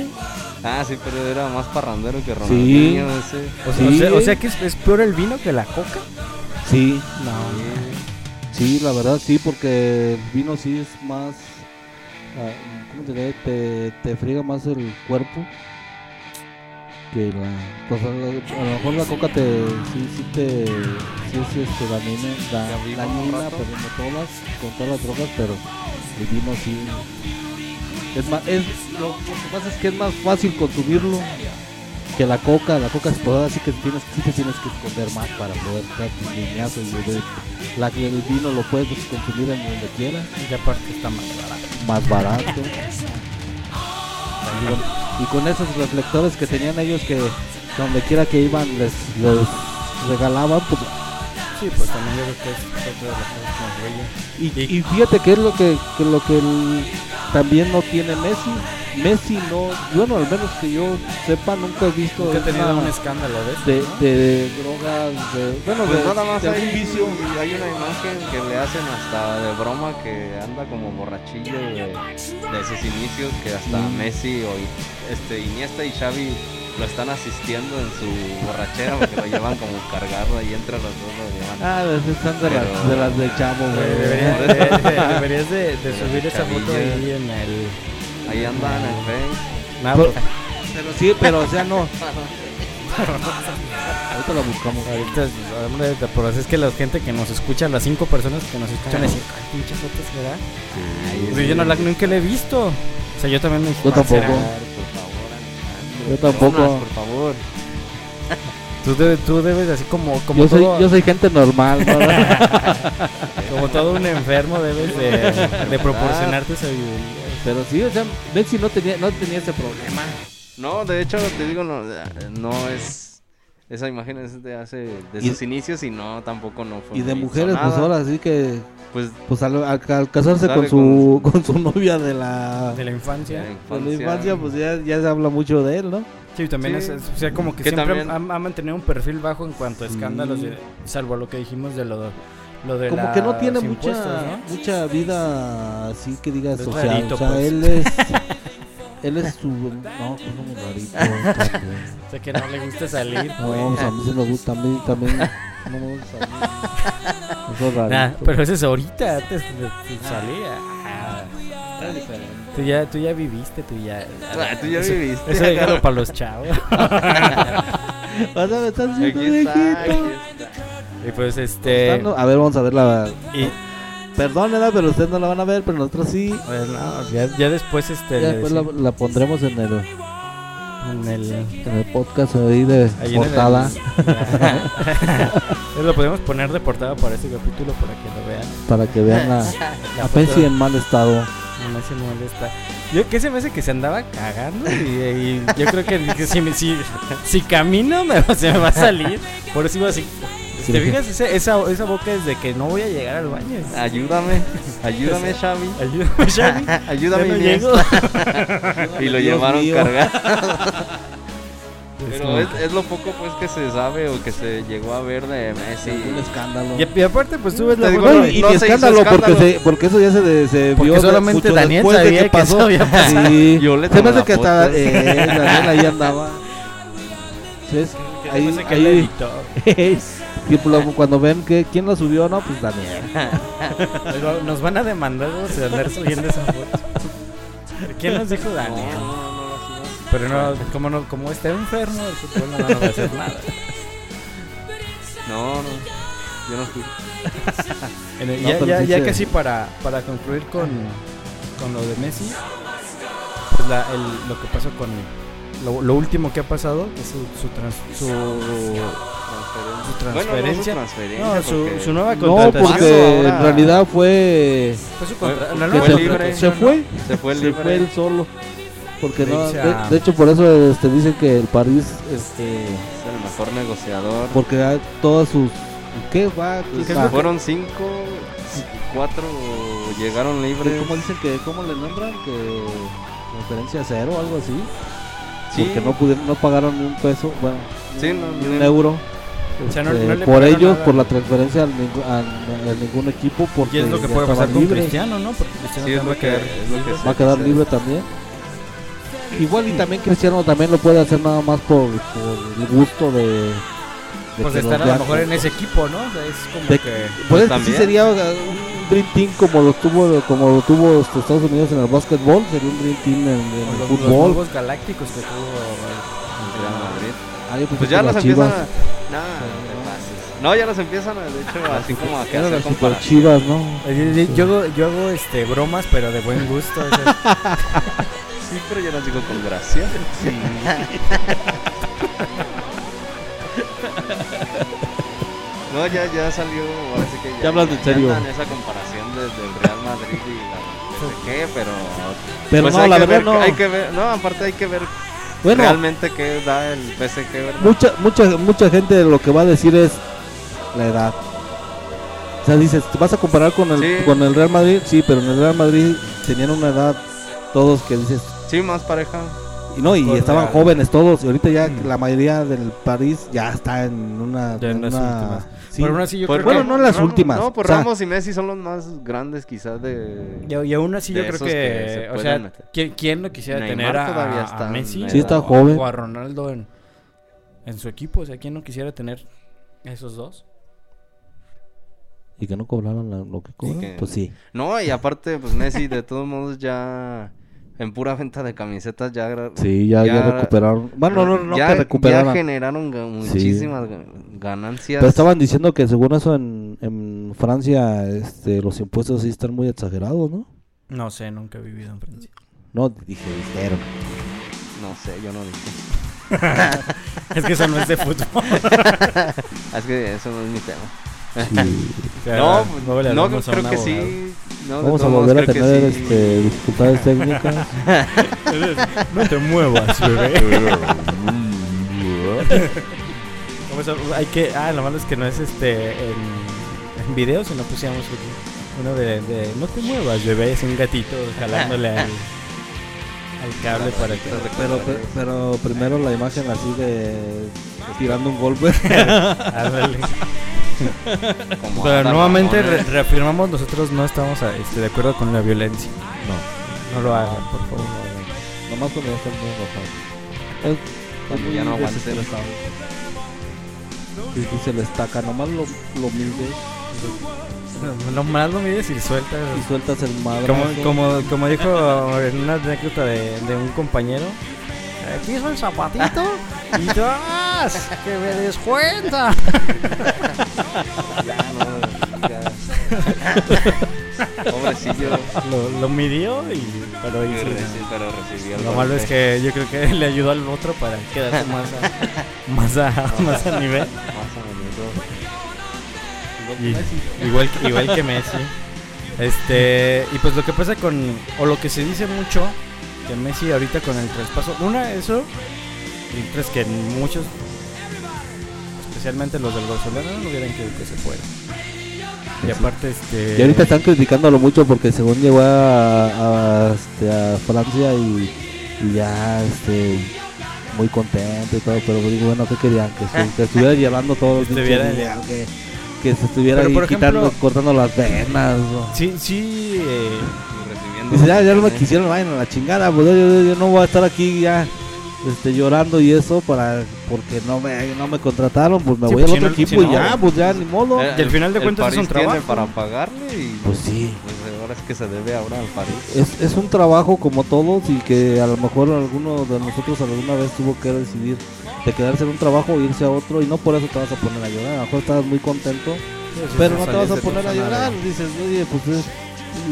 Ah, sí, pero era más parrandero que Ronaldinho ese. O sea, Sí, o sea- o sea que es, es peor el vino que la coca. Sí, No. sí, la verdad sí, porque el vino sí es más, ah, ¿cómo te diré? Te, te friega más el cuerpo que la, pues a lo, a lo mejor la coca te, sí, sí te, sí es este, un dañina, rato. pero no todas, con todas las drogas, pero el vino sí, es más, es, lo, lo que pasa es que es más fácil consumirlo que la coca, la coca es toda, así que tienes, sí te tienes que esconder más para poder dar tu lineazo y. La, el vino lo puedes consumir en donde quieras, Y aparte está más barato. más barato. Y con, y con esos reflectores que tenían ellos que donde quiera que iban les, les regalaban, pues, Sí, pues también yo creo que es otra de las cosas que nos brilla. y, y fíjate que es lo que, que lo que el- también no tiene Messi. Messi no, bueno, al menos que yo sepa, nunca he visto Nunca he tenido una- un escándalo de eso. de, ¿no? de drogas, de, bueno, Pues de, nada más de hay, algún vicio. hay una imagen que le hacen hasta de broma que anda como borrachillo de, de sus inicios que hasta Mm. Messi o este Iniesta y Xavi lo están asistiendo en su borrachera porque lo llevan como cargado y entre los dos lo llevan. Ah, esas están de, las, Pero- de las de chavo, Güey. Deberías, de, de- deberías de, de Pero subir esa foto ahí en el. Ahí andan en el Face. Pero- pues, Pero sí, pero o sea, no. Ahorita la buscamos. ahorita, pero es que la gente que nos escucha, las cinco personas que nos escuchan, decir, ay, pinche foto será. Pero yo no la, nunca la he visto. O sea, yo también me Yo tampoco. Yo tampoco. Jonas, por favor. Tú, debes, tú debes, así como, como, Yo soy, yo soy gente normal, ¿no? como todo un enfermo, debes de, de proporcionar tu sabiduría. Pero sí, o sea, Messi no tenía, no tenía ese problema. No, de hecho, te digo, no, no es. Esa imagen es de hace. de Y- sus inicios y no, tampoco no fue. Y de mujeres, pues ahora sí que, Pues pues al, al- al casarse con su, con su novia de la, De la infancia. de la de infancia. la infancia, pues ya, ya se habla mucho de él, ¿no? Sí, también Sí. es, o sea, como que, Que siempre también- ha, ha mantenido un perfil bajo en cuanto a escándalos, Sí. de- salvo lo que dijimos de lo, lo de Como que no tiene mucha, mucha vida así que digas social. rarito, o sea, pues. él es, él es su, no, pues no muy rarito. también. O sea, que no le gusta salir. No, pues. pues a mí sí me gusta, a mí también. No me gusta mí. Eso es rarito. Nah, pero ese es ahorita, antes de, de. Ah, está diferente. Tú ya, tú ya viviste, tú ya. Ah, tú ya eso, viviste. Eso déjalo para los chavos. Vas a ver, estás viejito. y pues este. A ver, vamos a ver la. Y, Perdónenla, pero ustedes no la van a ver, pero nosotros sí. bueno, ya, ya después este. Ya después la, la pondremos en el, en el. en el podcast ahí de ahí en el- portada. lo podemos poner de portada para este capítulo para que lo vean. Para que vean a, La a foto- en mal estado. Yo que se me hace que se andaba cagando y, y yo creo que, que si, me- si, si camino me, va- se me va a salir. Por eso iba así. ¿Te fijas? Ese- esa, esa boca es de que no voy a llegar al baño. Ayúdame, ayúdame, Xavi. Ayúdame, Xavi. Ayúdame, no llego. Y lo Dios llevaron mío. cargado. Pero es, lo poco pues que se sabe o que se llegó a ver de Messi. Un escándalo. Y, y aparte, pues tú ves la digo, No, y- escándalo, porque, se, porque eso ya se, de- se Porque vio de- solamente Daniel después de sabía que que eso pasó. había pasado. Sí. Yo le se me hace que hasta eh, Daniel ahí andaba. Sí, es- que se ahí, ahí, editó. Y pues luego cuando ven que quién la subió, no, pues Daniel. Nos va- Nos van a demandar por andar subiendo esa foto. ¿Quién nos dijo No, Daniel? no, no, no, no, Pero no, como, no, como está enfermo, el fútbol no, no va a hacer nada. no, no, yo no fui. En el- No, ya, ya, sí ya casi para, para concluir con, con lo de Messi, pues la- el- lo que pasó con lo, lo último que ha pasado es su, su, trans- su, su transferencia. Bueno, no su transferencia. No, su, porque- su nueva No, contratación. porque ahora- en realidad fue Fue su Fue- contra- la fue nueva que se, libre, se ¿no? fue, se fue se libre. fue él solo. Porque no, de, hecho por eso este, dicen que el París, este, Es el mejor negociador. porque todas sus, ¿qué va? ¿Qué ¿Qué va? Fueron cinco, cuatro llegaron libres. ¿Cómo dicen que, cómo le nombran? Que referencia cero o algo así. Sí. Porque no pudieron, no pagaron ni un peso, bueno, Sí, no, ni un euro. O sea, no- este, no por ellos, nada. por la transferencia a, ningún- a- a ningún equipo, porque Y es lo que puede pasar con. Cristiano, ¿no? Porque Cristiano Sí, es también lo va a quedar que- es lo que libre. Va a quedar libre también. Igual y también Cristiano también lo puede hacer nada más por, por el gusto de... de Pues estar a lo mejor en ese equipo, ¿no? O sea, es como De- que... Pues es que sí también. sería uh, un Dream Team como lo tuvo como lo tuvo este, Estados Unidos en el básquetbol, sería un Dream Team en, en el los, los fútbol. nuevos galácticos que tuvo... El Real Madrid. Ah, yo Pues ya los las empiezan Chivas. a... No, ya los empiezan, a- de hecho, así como a que Eran hacer las super chivas, ¿no? Eh, Yo, yo, yo hago este, bromas, pero de buen gusto. o sea, Sí, pero yo las digo con gracia. No, ya, ya salió, sí que ya, Ya hablas en serio. andan esa comparación desde el Real Madrid y la no sé qué, pero... Pero pues no, la verdad ver, no. Hay que ver, no, aparte hay que ver Bueno, realmente qué da el PSG, ¿verdad? mucha, mucha, mucha gente lo que va a decir es la edad. O sea, dices, ¿te vas a comparar con el, Sí. con el Real Madrid? Sí, pero en el Real Madrid tenían una edad todos que dices, Sí, más pareja. y no, y estaban Real. jóvenes todos, y ahorita ya Mm. la mayoría del París ya está en una... Ya en una- últimas. Sí. Pero aún así yo Pues, creo bueno, que... no en las Ramos- últimas, No, pues o sea- Ramos y Messi son los más grandes quizás de... Y, y aún así yo creo que, que se o sea, meter. ¿quién, quién no quisiera Neymar tener a, está a Messi Sí, está o, joven. o a Ronaldo en, en su equipo? O sea, ¿quién no quisiera tener esos dos? Y que no cobraran la- lo que cobran, que- pues sí. No, y aparte, pues Messi de todos modos ya... En pura venta de camisetas ya... Sí, ya, ya, Ya- recuperaron. Bueno, no, no, no ya, que recuperaran. ya generaron muchísimas ga- ganancias. Pero estaban diciendo que según eso en, en Francia este, los impuestos sí están muy exagerados, ¿no? No sé, nunca he vivido en Francia. No, dije, dijeron. No sé, yo no dije. es que eso no es de fútbol. Es que eso no es mi tema. Sí. O sea, No, no, a creo que sí. No, Vamos a volver a tener sí. este, dificultades técnicas. No te muevas, bebé. Vamos a- hay que, ah, lo malo es que no es este en, en video, sino pusiéramos uno de, de no te muevas, bebé, es un gatito jalándole al, al cable para que Pero, pero, pero primero la imagen así de tirando un golpe. Como Pero nuevamente re- reafirmamos, nosotros no estamos a- este, de acuerdo con la violencia. No, No lo hagan, por favor. nomás cuando ya están muy enojados. Es, Cuando es ya no aguanten. desestresado. Y, y se le estaca, nomás lo, lo mides No más lo mides y sueltas. y sueltas el madre. Como, como, como dijo en una anécdota de, de un compañero, aquí es el zapatito y ¡tras! ¡Que me des cuenta! Ya, no, ya. Pobrecillo. Lo, lo midió y pero hizo- recibió Lo malo es que yo creo que le ayudó al otro para quedarse más a, más a, más a nivel. Y- igual, que- igual que Messi. Este, y pues lo que pasa con, o lo que se dice mucho, que Messi ahorita con el traspaso, una, eso, y tres, que muchos, especialmente los del Barcelona, no hubieran querido que se fuera. Y aparte, este. Y ahorita están criticándolo mucho porque según llegó a, a, este, a Francia y, y ya este muy contento y todo, pero digo, bueno, ¿qué querían? Que, se- que estuviera llevando todo el Que que, se estuviera ahí quitando, cortando las venas. ¿no? Sí, sí, eh, Dice, ya, ya no me quisieron, vayan a la chingada, pues yo, yo- yo no voy a estar aquí ya este, llorando y eso para porque no me, no me contrataron, pues me Sí, voy pues, al si otro no- equipo si y no- ya, pues ya, ni modo. Eh, Y al final de el cuentas es un trabajo. tiene para pagarle y Pues sí. pues ahora es que se debe ahora al París. Es, es un trabajo como todos y que a lo mejor alguno de nosotros alguna vez tuvo que decidir de quedarse en un trabajo o irse a otro y no por eso te vas a poner a llorar. A lo mejor estás muy contento, pero no te vas a poner a llorar. Dices, oye, pues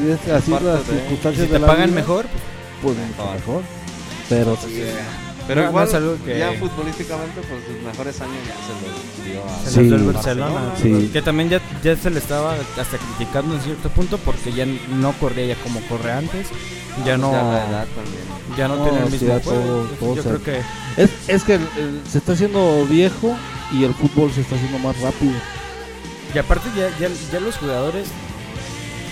es, es así Parte las de- circunstancias Si de te la pagan vida, mejor, pues mucho Mejor. mejor. Pero sí, Pero No, no igual, es algo que- ya futbolísticamente, pues sus mejores años ya se los dio a Se Sí. dio el Barcelona. Sí. Que también ya, ya se le estaba hasta criticando en cierto punto porque ya no corría ya como corre antes. Ya no, Ya la edad también. ya no, No, tiene el sí, mismo ya juego. todo- Entonces, todo Yo se- creo que es, es que el- el- se está haciendo viejo y el fútbol se está haciendo más rápido. y aparte ya, ya, ya los jugadores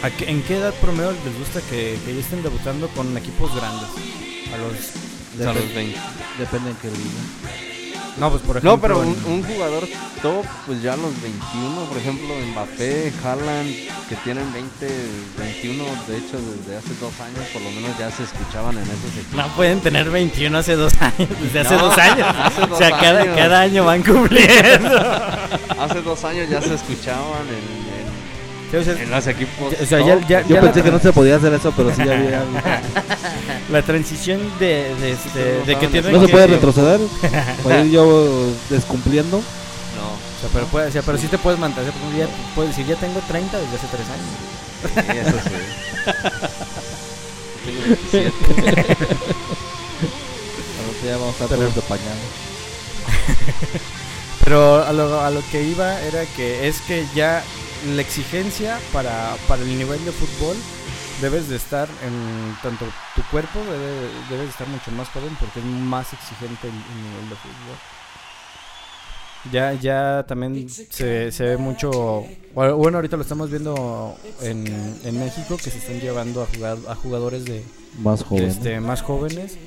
¿a qué- ¿en qué edad promedio les gusta que, que ya estén debutando con equipos grandes? A los A los 20. Depende en qué liga. No, pues por ejemplo. No, pero un, jugador top, pues ya a los 21, por ejemplo, Mbappé, Haaland, que tienen 20, 21, de hecho, desde hace dos años, por lo menos ya se escuchaban en esos equipos. No pueden tener 21 hace dos años. Desde hace No, dos años. hace o sea, cada, años. cada año van cumpliendo. Hace dos años ya se escuchaban en, o sea, en, los equipos. o sea, ya- ya- Yo ya pensé que no se podía hacer eso, pero sí ya había. La transición de, de, este, no de que tienen ¿No se puede retroceder? Para ir yo descumpliendo. No. O sea, pero, puede, o sea, pero sí te puedes mantener. Ya puedes decir, ya tengo 30 desde hace 3 años. Sí, eso sí. Tengo 27. Ahora sí ya vamos a estar Pero- todos de. Pero a lo, a lo que iba era que es que ya la exigencia para, para el nivel de fútbol debes de estar en tanto tu cuerpo debe, debes de estar mucho más joven porque es más exigente el, el nivel de fútbol. Ya, ya también se, se ve mucho, bueno ahorita lo estamos viendo en, en México que se están llevando a jugar a jugadores de, Más joven. este, más jóvenes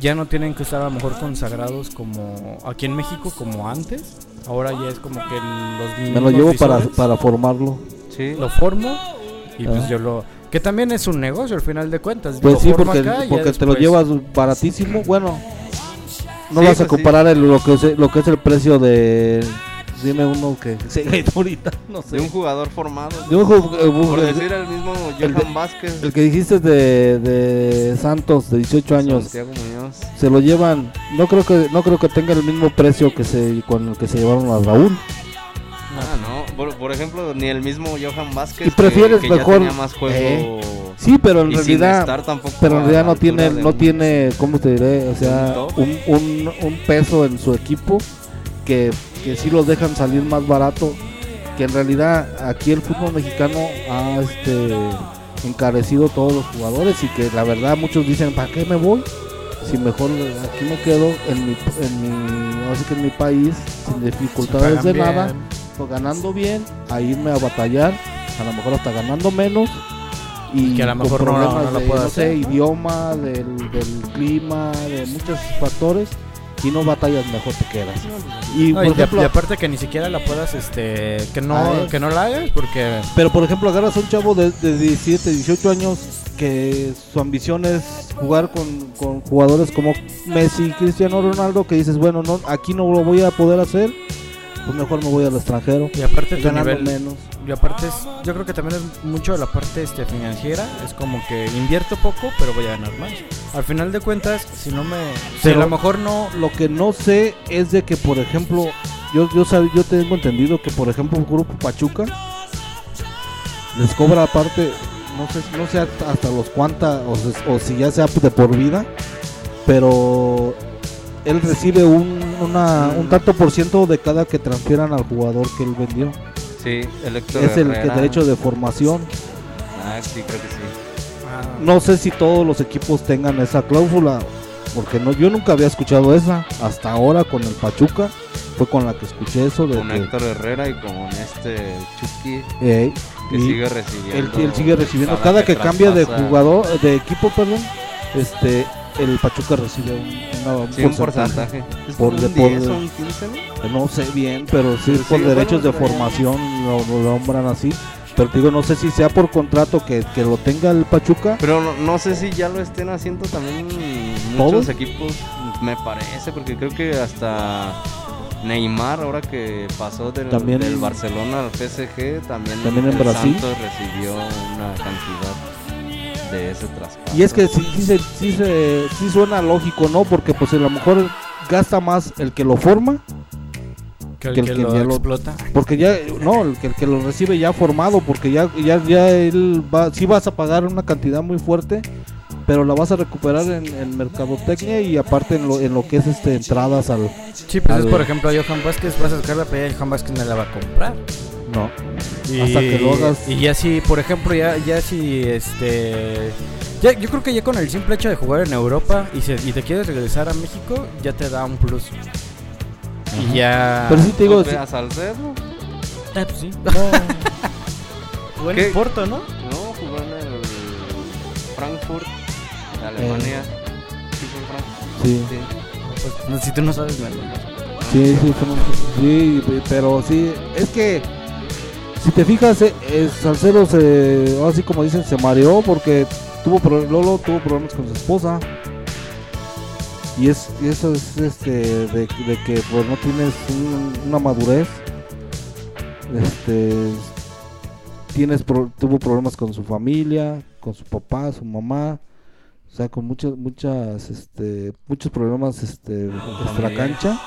ya no tienen que estar a lo mejor consagrados como aquí en México como antes. Ahora ya es como que los Me lo llevo para, para formarlo. Sí. lo formo y pues Ah. yo lo que también es un negocio al final de cuentas. Pues Lo sí, porque, acá porque te lo llevas baratísimo. Bueno, no Sí, vas a pues sí. comparar el- lo, que es, lo que es el precio de. Dime uno que se ahorita, no sé. De un jugador formado. De un ju- eh, Por decir el mismo Johan Vázquez. el que dijiste de, de Santos, de 18 años, Santiago Muñoz. se lo llevan. No creo que no creo que tenga el mismo precio que se con el que se llevaron a Raúl. Ah, no. Por, por ejemplo, ni el mismo Johan Vázquez. Y prefieres que, que mejor, Ya tenía más juego. eh, Sí, pero en y realidad pero en realidad no tiene no un- tiene cómo te diré o sea un, un, un peso en su equipo que, que sí los dejan salir más barato que en realidad aquí el fútbol mexicano ha este encarecido todos los jugadores y que la verdad muchos dicen para qué me voy si mejor aquí me quedo en mi en mi ahora sí que en mi país sin dificultades de bien. nada pues, ganando bien a irme a batallar a lo mejor hasta ganando menos y Que a lo mejor no- problemas no lo de, puedo no sé, hacer. idioma del, del clima de muchos factores y no batallas mejor te quedas. Y No, por y, de- ejemplo y aparte que ni siquiera la puedas este que no Ah, que no la hagas porque pero por ejemplo agarras a un chavo de, de 17 18 años que su ambición es jugar con, con jugadores como Messi Cristiano Ronaldo que dices bueno no aquí no lo voy a poder hacer pues mejor me voy al extranjero y aparte ganando nivel menos Y aparte, es- yo creo que también es mucho de la parte este, financiera. Es como que invierto poco, pero voy a ganar más. Al final de cuentas, si no me. Si Pero- a lo mejor no. Lo que no sé es de que, por ejemplo, yo yo sab- yo tengo entendido que, por ejemplo, el grupo Pachuca les cobra aparte, no sé, no sé hasta los cuánta o, o si ya sea de por vida, pero él recibe un, una, un tanto por ciento de cada que transfieran al jugador que él vendió. Sí, el Héctor Es el que derecho de formación. Ah, sí, creo que sí. Ah, No sé si todos los equipos tengan esa cláusula, porque no, yo nunca había escuchado esa. Hasta ahora con el Pachuca fue con la que escuché eso de Con que Héctor Herrera y con este Chucky eh, que y sigue él, recibiendo. él sigue recibiendo cada, que, cambia de jugador, de equipo, perdón, este, el Pachuca recibe un, una- un Sí, un porcentaje. Por de- un por 10 de- o un 15, ¿no? No sé bien, pero sí, Pero por sí, derechos bueno, de formación lo, lo nombran así. Pero te digo, no sé si sea por contrato que, que lo tenga el Pachuca. Pero no, no sé si ya lo estén haciendo también ¿Todos? muchos equipos, me parece, porque creo que hasta Neymar, ahora que pasó del, También- del Barcelona al PSG, también, También en Brasil. Santos recibió una cantidad de ese traspaso. Y es que sí, sí, se, sí, se- sí suena lógico, ¿no? Porque pues a lo mejor gasta más el que lo forma, que el que el que que lo ya lo- explota. porque ya, no, el que, el que lo recibe ya formado, porque ya, ya, ya él va, sí vas a pagar una cantidad muy fuerte, pero la vas a recuperar en, en mercadotecnia y aparte en lo, en lo que es este entradas al, Sí, pues es por ejemplo a Johan Vázquez, vas a sacar la pelea y Johan Vázquez no la va a comprar. No, Y, Hasta que lo hagas- Y ya si, por ejemplo, ya, ya si este. Ya, yo creo que ya con el simple hecho de jugar en Europa y, se- y te quieres regresar a México, ya te da un plus. Y ya. pero sí te digo, sí- ve a Salcedo, Ah, pues sí. no, Jugó en ¿Qué? Porto, ¿no? no, jugó en el Frankfurt, Alemania. Sí, fue en Frankfurt. sí. Sí. Pues, no, si tú no sabes, bueno. Sí, Sí, sí, pero sí, es que si te fijas, eh, eh, Salcedo se, así como dicen, se mareó porque tuvo pro- Lolo tuvo problemas con su esposa. Y, es, y eso es este de, de que pues no tienes un- una madurez. Este tienes pro- tuvo problemas con su familia, con su papá, su mamá. O sea, con muchas muchas este muchos problemas este extra cancha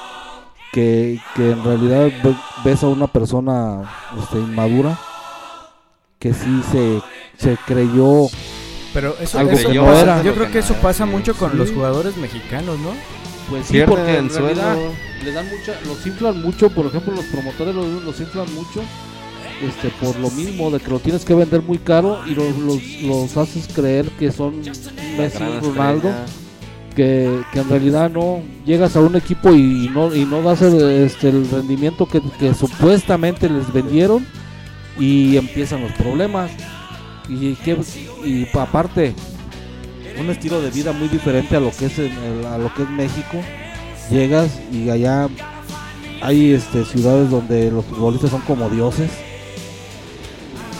que, que en realidad ve- ves a una persona este, inmadura que sí se, se creyó Pero eso, Algo eso que no pasa- era. yo creo que eso pasa mucho con Sí. los jugadores mexicanos, ¿no? pues sí Pierden porque en realidad le dan mucha los inflan mucho por ejemplo los promotores los, los inflan mucho este por lo mismo de que lo tienes que vender muy caro y los, los, los haces creer que son Messi Ronaldo estrella. Que, que en realidad no llegas a un equipo y no y no das el, este, el rendimiento que, que supuestamente les vendieron y empiezan los problemas. Y que y pa- aparte un estilo de vida muy diferente a lo que es en a lo que es México. Llegas y allá hay este ciudades donde los futbolistas son como dioses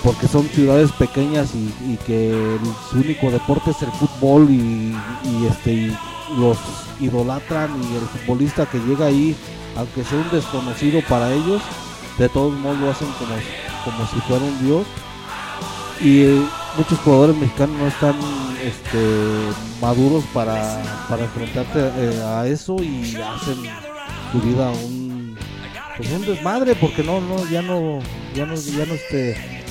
porque son ciudades pequeñas y, que su único deporte es el fútbol y, este los idolatran y el futbolista que llega ahí aunque sea un desconocido para ellos de todos modos lo hacen como, como si fuera un dios. Y eh, muchos jugadores mexicanos no están este, maduros para, para enfrentarte eh, a eso y hacen su vida un pues un desmadre porque no no ya no ya no ya no este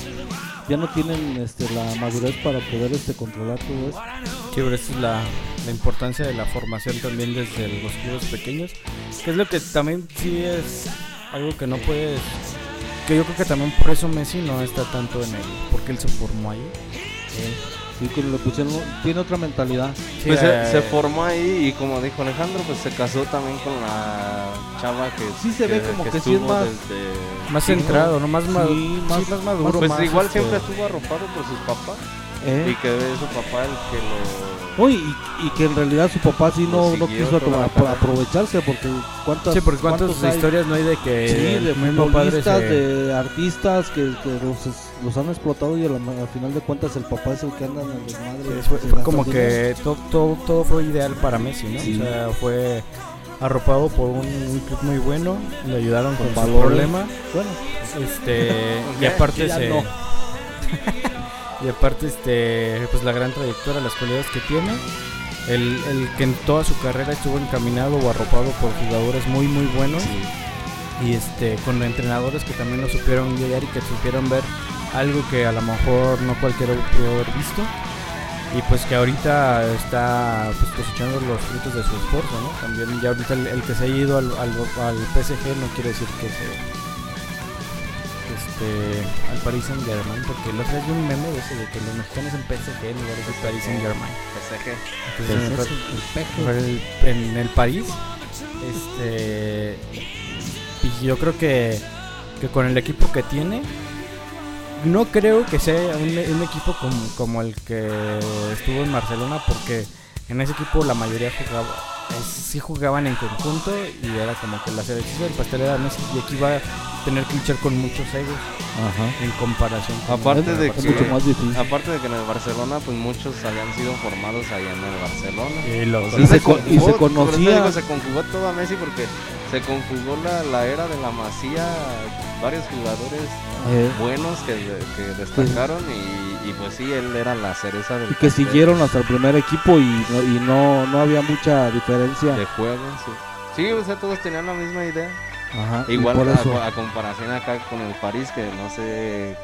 ya no tienen este la madurez para poder este controlar todo eso Sí, pero esa es la, la importancia de la formación también desde los clubes pequeños. Que es lo que también sí es algo que no puedes. Que yo creo que también por eso Messi no está tanto en el. Porque él se formó ahí. sí que le pusieron tiene otra mentalidad Sí, Pues eh, se, se formó ahí y como dijo Alejandro, pues se casó también con la chava que Sí se ve como que sí es más- desde- más sí, centrado, ¿no? Más, Sí, maduro, más- más maduro. Pues más, igual este, siempre estuvo arropado por sus papás ¿eh? y que es su papá el que lo... No, y, y que en realidad su papá sí no, no quiso aprovecharse porque cuántas Sí, porque cuántas cuántos hay? historias no hay de que Sí, de futbolistas, se... de artistas que, que los, los han explotado y a la- al final de cuentas el papá es el que anda en el desmadre. Sí, fue, fue como que todo, todo, todo fue ideal para Messi, ¿no? Sí. O sea, fue arropado por un, un club muy bueno, le ayudaron con, Con su valores. problema, Bueno, este, y Ok, aparte se, no. y aparte este, pues la gran trayectoria, las cualidades que tiene, el, el que en toda su carrera estuvo encaminado o arropado por jugadores muy muy buenos. Y este, con entrenadores que también lo supieron guiar y que supieron ver algo que a lo mejor no cualquiera pudo haber visto. Y pues que ahorita está pues, cosechando los frutos de su esfuerzo, ¿no? También ya ahorita el, el que se ha ido al, al, al PSG no quiere decir que se este al Paris Saint Germain porque otro día vi un meme de ese de que los mexicanos en PSG en lugar de Paris Saint Germain PSG. entonces, en, el- en el París este y yo creo que, que con el equipo que tiene no creo que sea un, un equipo como, como el que estuvo en Barcelona porque en ese equipo la mayoría jugaba eh, sí jugaban en conjunto y era como que la selección del pastel era Messi y aquí va a tener que luchar con muchos egos Ajá. en comparación con Aparte de que- mucho más difícil. Aparte de que en el Barcelona, pues muchos habían sido formados allá en el Barcelona. y los- O Y se y se conocía- digo, se conjugó todo a Messi porque se conjugó la, la era de la Masía, varios jugadores Eh, buenos que, que destacaron y, y pues sí, él era la cereza del y que pastel siguieron hasta el primer equipo y no, y no, no había mucha diferencia. de juego. Sí. Sí, o sea, todos tenían la misma idea. Ajá, Igual a, a comparación acá con el París, que no sé.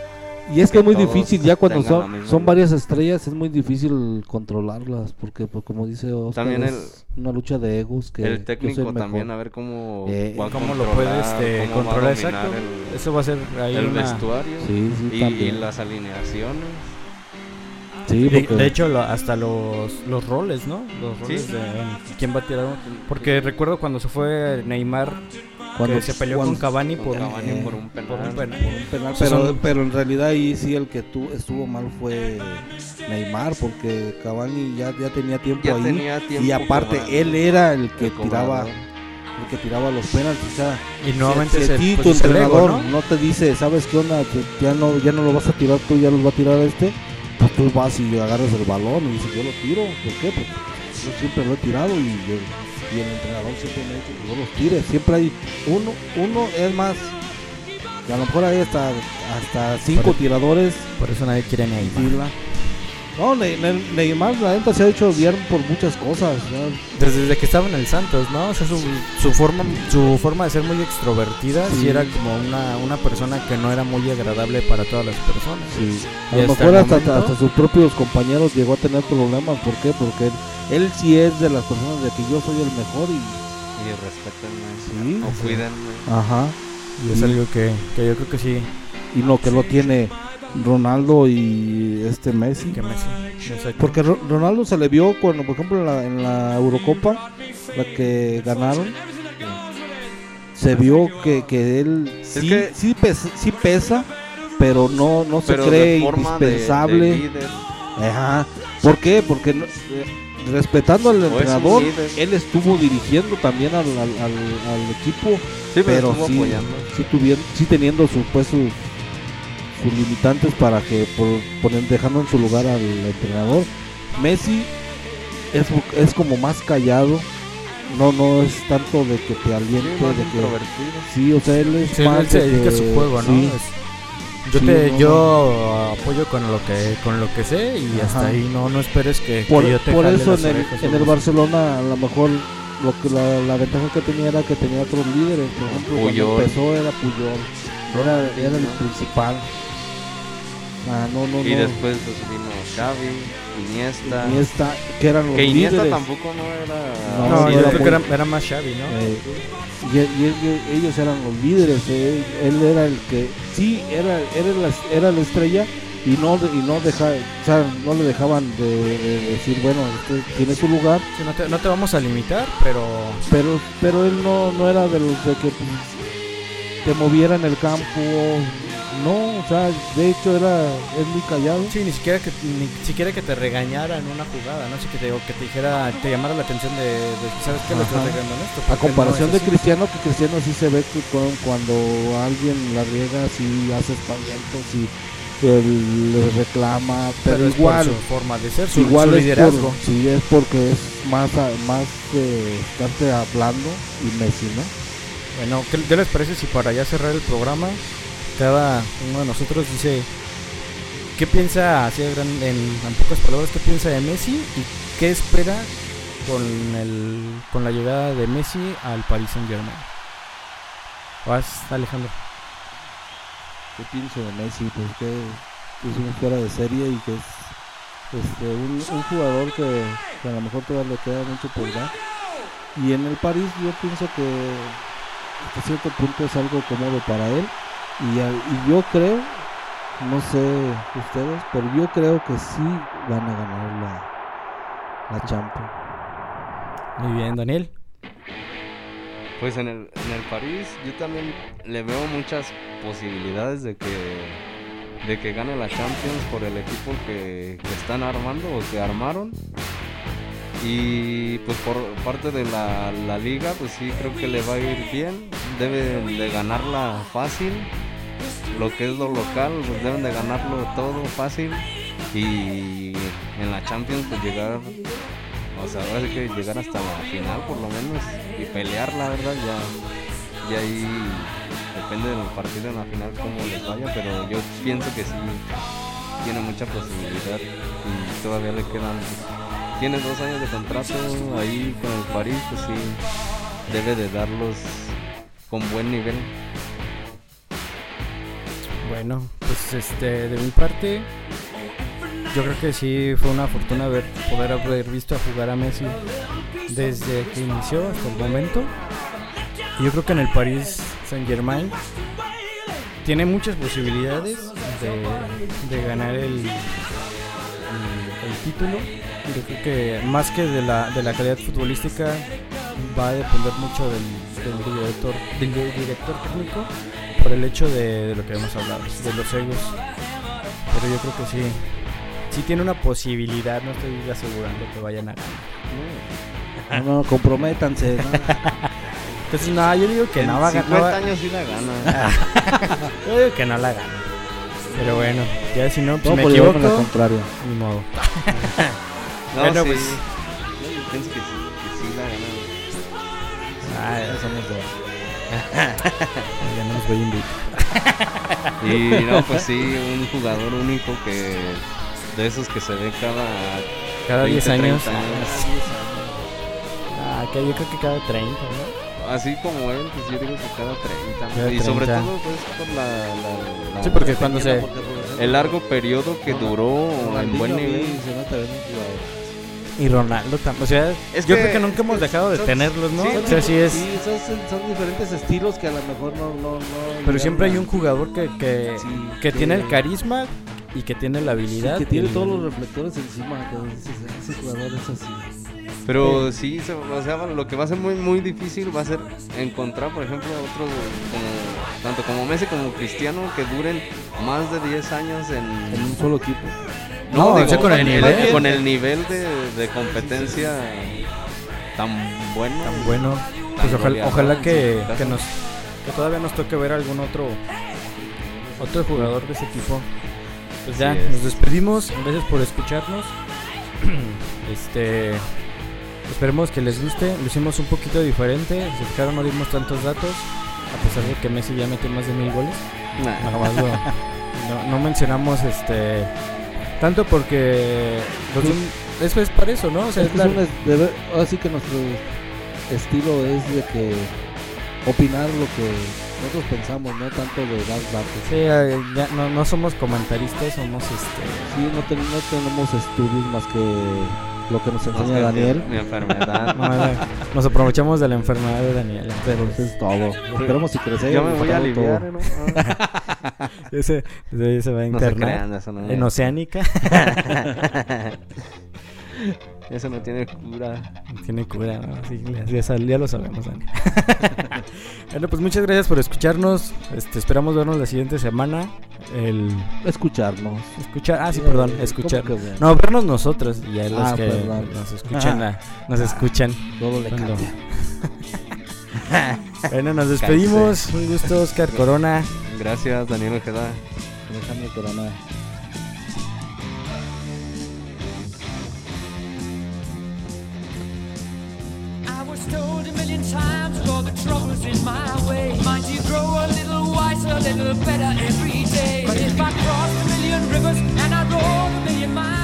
Y es que es muy difícil, ya cuando son, son varias estrellas, es muy difícil controlarlas, porque pues, como dice Oscar, También es una lucha de egos que el yo técnico soy mejor. también, a ver cómo, Eh, cómo lo puede controlar, este, cómo controlar exacto el, eso va a ser ahí el una vestuario Sí, sí, y, las alineaciones. Sí, De, porque de hecho, lo- hasta los, los roles, ¿no? Los roles Sí. de quién va a tirar. Porque recuerdo cuando se fue Neymar, cuando que se peleó cuando- con Cavani Con por, Cavani eh, por un penal. por un penal. por un penal, O sea, pero, son- pero en realidad ahí sí el que tu, estuvo mal fue Neymar, porque Cavani ya, ya tenía tiempo Ya ahí. tenía tiempo y aparte él era el que el tiraba el que tiraba los penaltis. O sea, Y nuevamente si, se ti pues, tu entrenador ¿no? ¿no? te dice, ¿sabes qué onda? Ya no, ya no lo vas a tirar tú, ya los va a tirar este. Pues tú vas y agarras el balón y dices, yo lo tiro. ¿Por qué? Porque yo siempre lo he tirado y, yo- y el entrenador siempre me ha dicho que yo los tire. Siempre hay uno, uno es más. Y a lo mejor hay hasta, hasta cinco Por- tiradores Por eso nadie quiere ni fila. No, Ne- Ne- Neymar la neta se ha hecho odiar por muchas cosas. ¿no? Desde, desde que estaba en el Santos, ¿no? O sea, su, su forma su forma de ser muy extrovertida, sí. Sí. era como una, una persona que no era muy agradable para todas las personas. Sí. Y A lo hasta mejor hasta, momento- hasta sus propios compañeros llegó a tener problemas. ¿Por qué? Porque él, él sí es de las personas de que yo soy el mejor y... Y respétenme. Sí. O cuídenme. Ajá. Y es algo que, que yo creo que sí, Y no, que lo tiene Ronaldo y este Messi. que Messi. Porque Ro- Ronaldo se le vio cuando, por ejemplo, en la, en la Eurocopa, la que ganaron, se vio que, que él sí, que- sí, pesa, sí pesa, pero no, no se Pero cree de forma de- indispensable. de. Ajá. ¿Por qué? Porque no- eh, respetando al entrenador, él estuvo dirigiendo también al, al, al- al equipo, Sí, pero, sí, apoyando. sí, tuviendo, sí teniendo sus, pues, sus limitantes para que por, poner, dejando en su lugar al entrenador. Messi es, es como más callado, no no es tanto de que te Sí, aliente, más de que sí, o sea, él es Sí, más él se de dedica a que- su juego, ¿no? sí, Es- yo Sí, te, no, yo apoyo con lo que con lo que sé y hasta ahí no no esperes que, por, que yo te por jale eso las en el, en el. Barcelona a lo mejor lo que la, la ventaja que tenía era que tenía otros líderes por ejemplo Puyol. cuando empezó era Puyol era, era el principal ah, no no Y no después pues, vino Xavi, Iniesta. Iniesta, que eran los que Iniesta líderes tampoco no era. No, sí, yo era creo que muy- era, era más Xavi, ¿no? Eh, y, y- y- ellos eran los líderes eh, él era el que sí era era la, era la estrella y no y no deja, o sea, no le dejaban de, de decir bueno usted tiene su lugar Sí, no, te, no te vamos a limitar, pero pero pero él no no era de los de que pues, te moviera en el campo no o sea de hecho era es muy callado sí, ni siquiera que ni siquiera que te regañara en una jugada, no sé que te que te dijera, te llamara la atención de, de sabes qué estás Ajá. regando en esto. a comparación no de es. Cristiano que Cristiano sí se ve que cu- cuando alguien la riega sí hace espantos y él le reclama pero, pero es por igual su forma de ser, su, igual su es liderazgo. por, sí es porque es más más eh, estarte hablando y Messi no Bueno, ¿qué, qué les parece si para ya cerrar el programa, cada uno de nosotros dice qué piensa, así en, en pocas palabras, qué piensa de Messi y qué espera con, el, con la llegada de Messi al Paris Saint Germain? Vas, Alejandro. ¿Qué pienso de Messi? Pues que es una fuera de serie y que es este, un, jugador que, que a lo mejor todavía le queda mucho por dar. Y en el París yo pienso que hasta cierto punto es algo cómodo para él. Y, y yo creo, no sé ustedes, pero yo creo que sí van a ganar la, la Champions. Muy bien, Daniel. Pues en el, en el París yo también le veo muchas posibilidades de que de que gane la Champions por el equipo que, que están armando o que armaron. Y pues por parte de la, la liga, pues sí creo que le va a ir bien. Deben de ganarla fácil. Lo que es lo local, pues deben de ganarlo todo fácil. Y en la Champions pues llegar o sea, ahora que llegar hasta la final por lo menos y pelear, la verdad, ya, ya ahí depende del partido en la final cómo les vaya, pero yo pienso que sí tiene mucha posibilidad y todavía le quedan, tiene dos años de contrato ahí con el París, pues sí, debe de darlos con buen nivel. Bueno, pues este, de mi parte, yo creo que sí fue una fortuna ver, poder haber visto a jugar a Messi desde que inició hasta el momento. Y yo creo que en el Paris Saint Germain tiene muchas posibilidades de, de ganar el, el, el título. Yo creo que más que de la, de la calidad futbolística va a depender mucho del, del director, del director técnico por el hecho de, de lo que hemos hablado, de los egos. Pero yo creo que sí, sí tiene una posibilidad, no estoy asegurando que vayan a ganar. No, no, comprométanse. ¿no? Entonces, no, yo digo que en no va a 50 ganar. años sí la gana. Yo digo que no la gana. Pero bueno, ya si no, pues No, me equivoco. lo contrario. Ni modo. No, Bueno, sí. pues. Yo pienso que sí. Ah, Ya somos dos. ya no nos voy a invitar. Y no, pues sí, un jugador único que de esos que se ve cada Cada 10 20, años. 30 años. Ah, que yo creo que cada 30, ¿no? Así como él, pues yo digo que cada 30. ¿no? Cada y sobre 30. todo pues por la, la- la- Sí, porque cuando se. Porque, el largo periodo que duró en buen nivel. se jugador. Y Ronaldo también. O sea, Es yo que- creo que nunca hemos dejado de son- tenerlos, ¿no? sí, o sea, sí es. Sí, son, son diferentes estilos que a lo mejor no. no, no Pero siempre hay a- un jugador que, que, Sí, que que- tiene el carisma y que tiene la sí, habilidad. que tiene y- todos los reflectores encima. Ese jugador es así. Pero sí, se- o sea, lo que va a ser muy muy difícil va a ser encontrar, por ejemplo, otros como tanto como Messi como Cristiano que duren más de 10 años en En un solo equipo. No, o sea, con el nivel. con el nivel de, de competencia tan bueno. tan bueno. tan Pues ojalá, que, que nos que todavía nos toque ver algún otro otro jugador de ese equipo. Pues ya, nos despedimos. Gracias por escucharnos. este esperemos que les guste. Lo hicimos un poquito diferente. Se fijaron, no dimos tantos datos. A pesar de que Messi ya metió más de mil goles. Nah. Nada más lo- no, no mencionamos este tanto porque pues, eso es para eso, ¿no? O sea, Es es que la- nuestro estilo es de que opinar lo que nosotros pensamos, no tanto de dar datos. Sí, ya no, no somos comentaristas, somos este. Sí, no, ten- no tenemos estudios más que lo que nos No enseña Daniel. Mi, mi enfermedad. no, no, nos aprovechamos de la enfermedad de Daniel. Pero eso es todo. Esperemos si crecer. Yo me voy a todo. aliviar, ¿no? Ese, ese se va a No se internar crean, eso no. en Oceánica. Eso no tiene cura. Tiene cura, ¿no? Sí, ya, ya lo sabemos, Daniel. bueno, pues muchas gracias por escucharnos. Este, esperamos vernos la siguiente semana. El Escucharnos. escuchar, ah, sí, Eh, perdón, ¿cómo escuchar. No, vernos nosotros y ya los Ah, que perdón. nos escuchan, ah, nos escuchan. Todo le Cuando- cambia. Bueno, nos despedimos. Un gusto, Oscar Corona. Gracias, Daniel Ojeda. Déjame corona. I was told a million times of all the troubles in my way. Mind you grow a little wiser, a little better every day. But if I crossed a million rivers and I rode a million miles.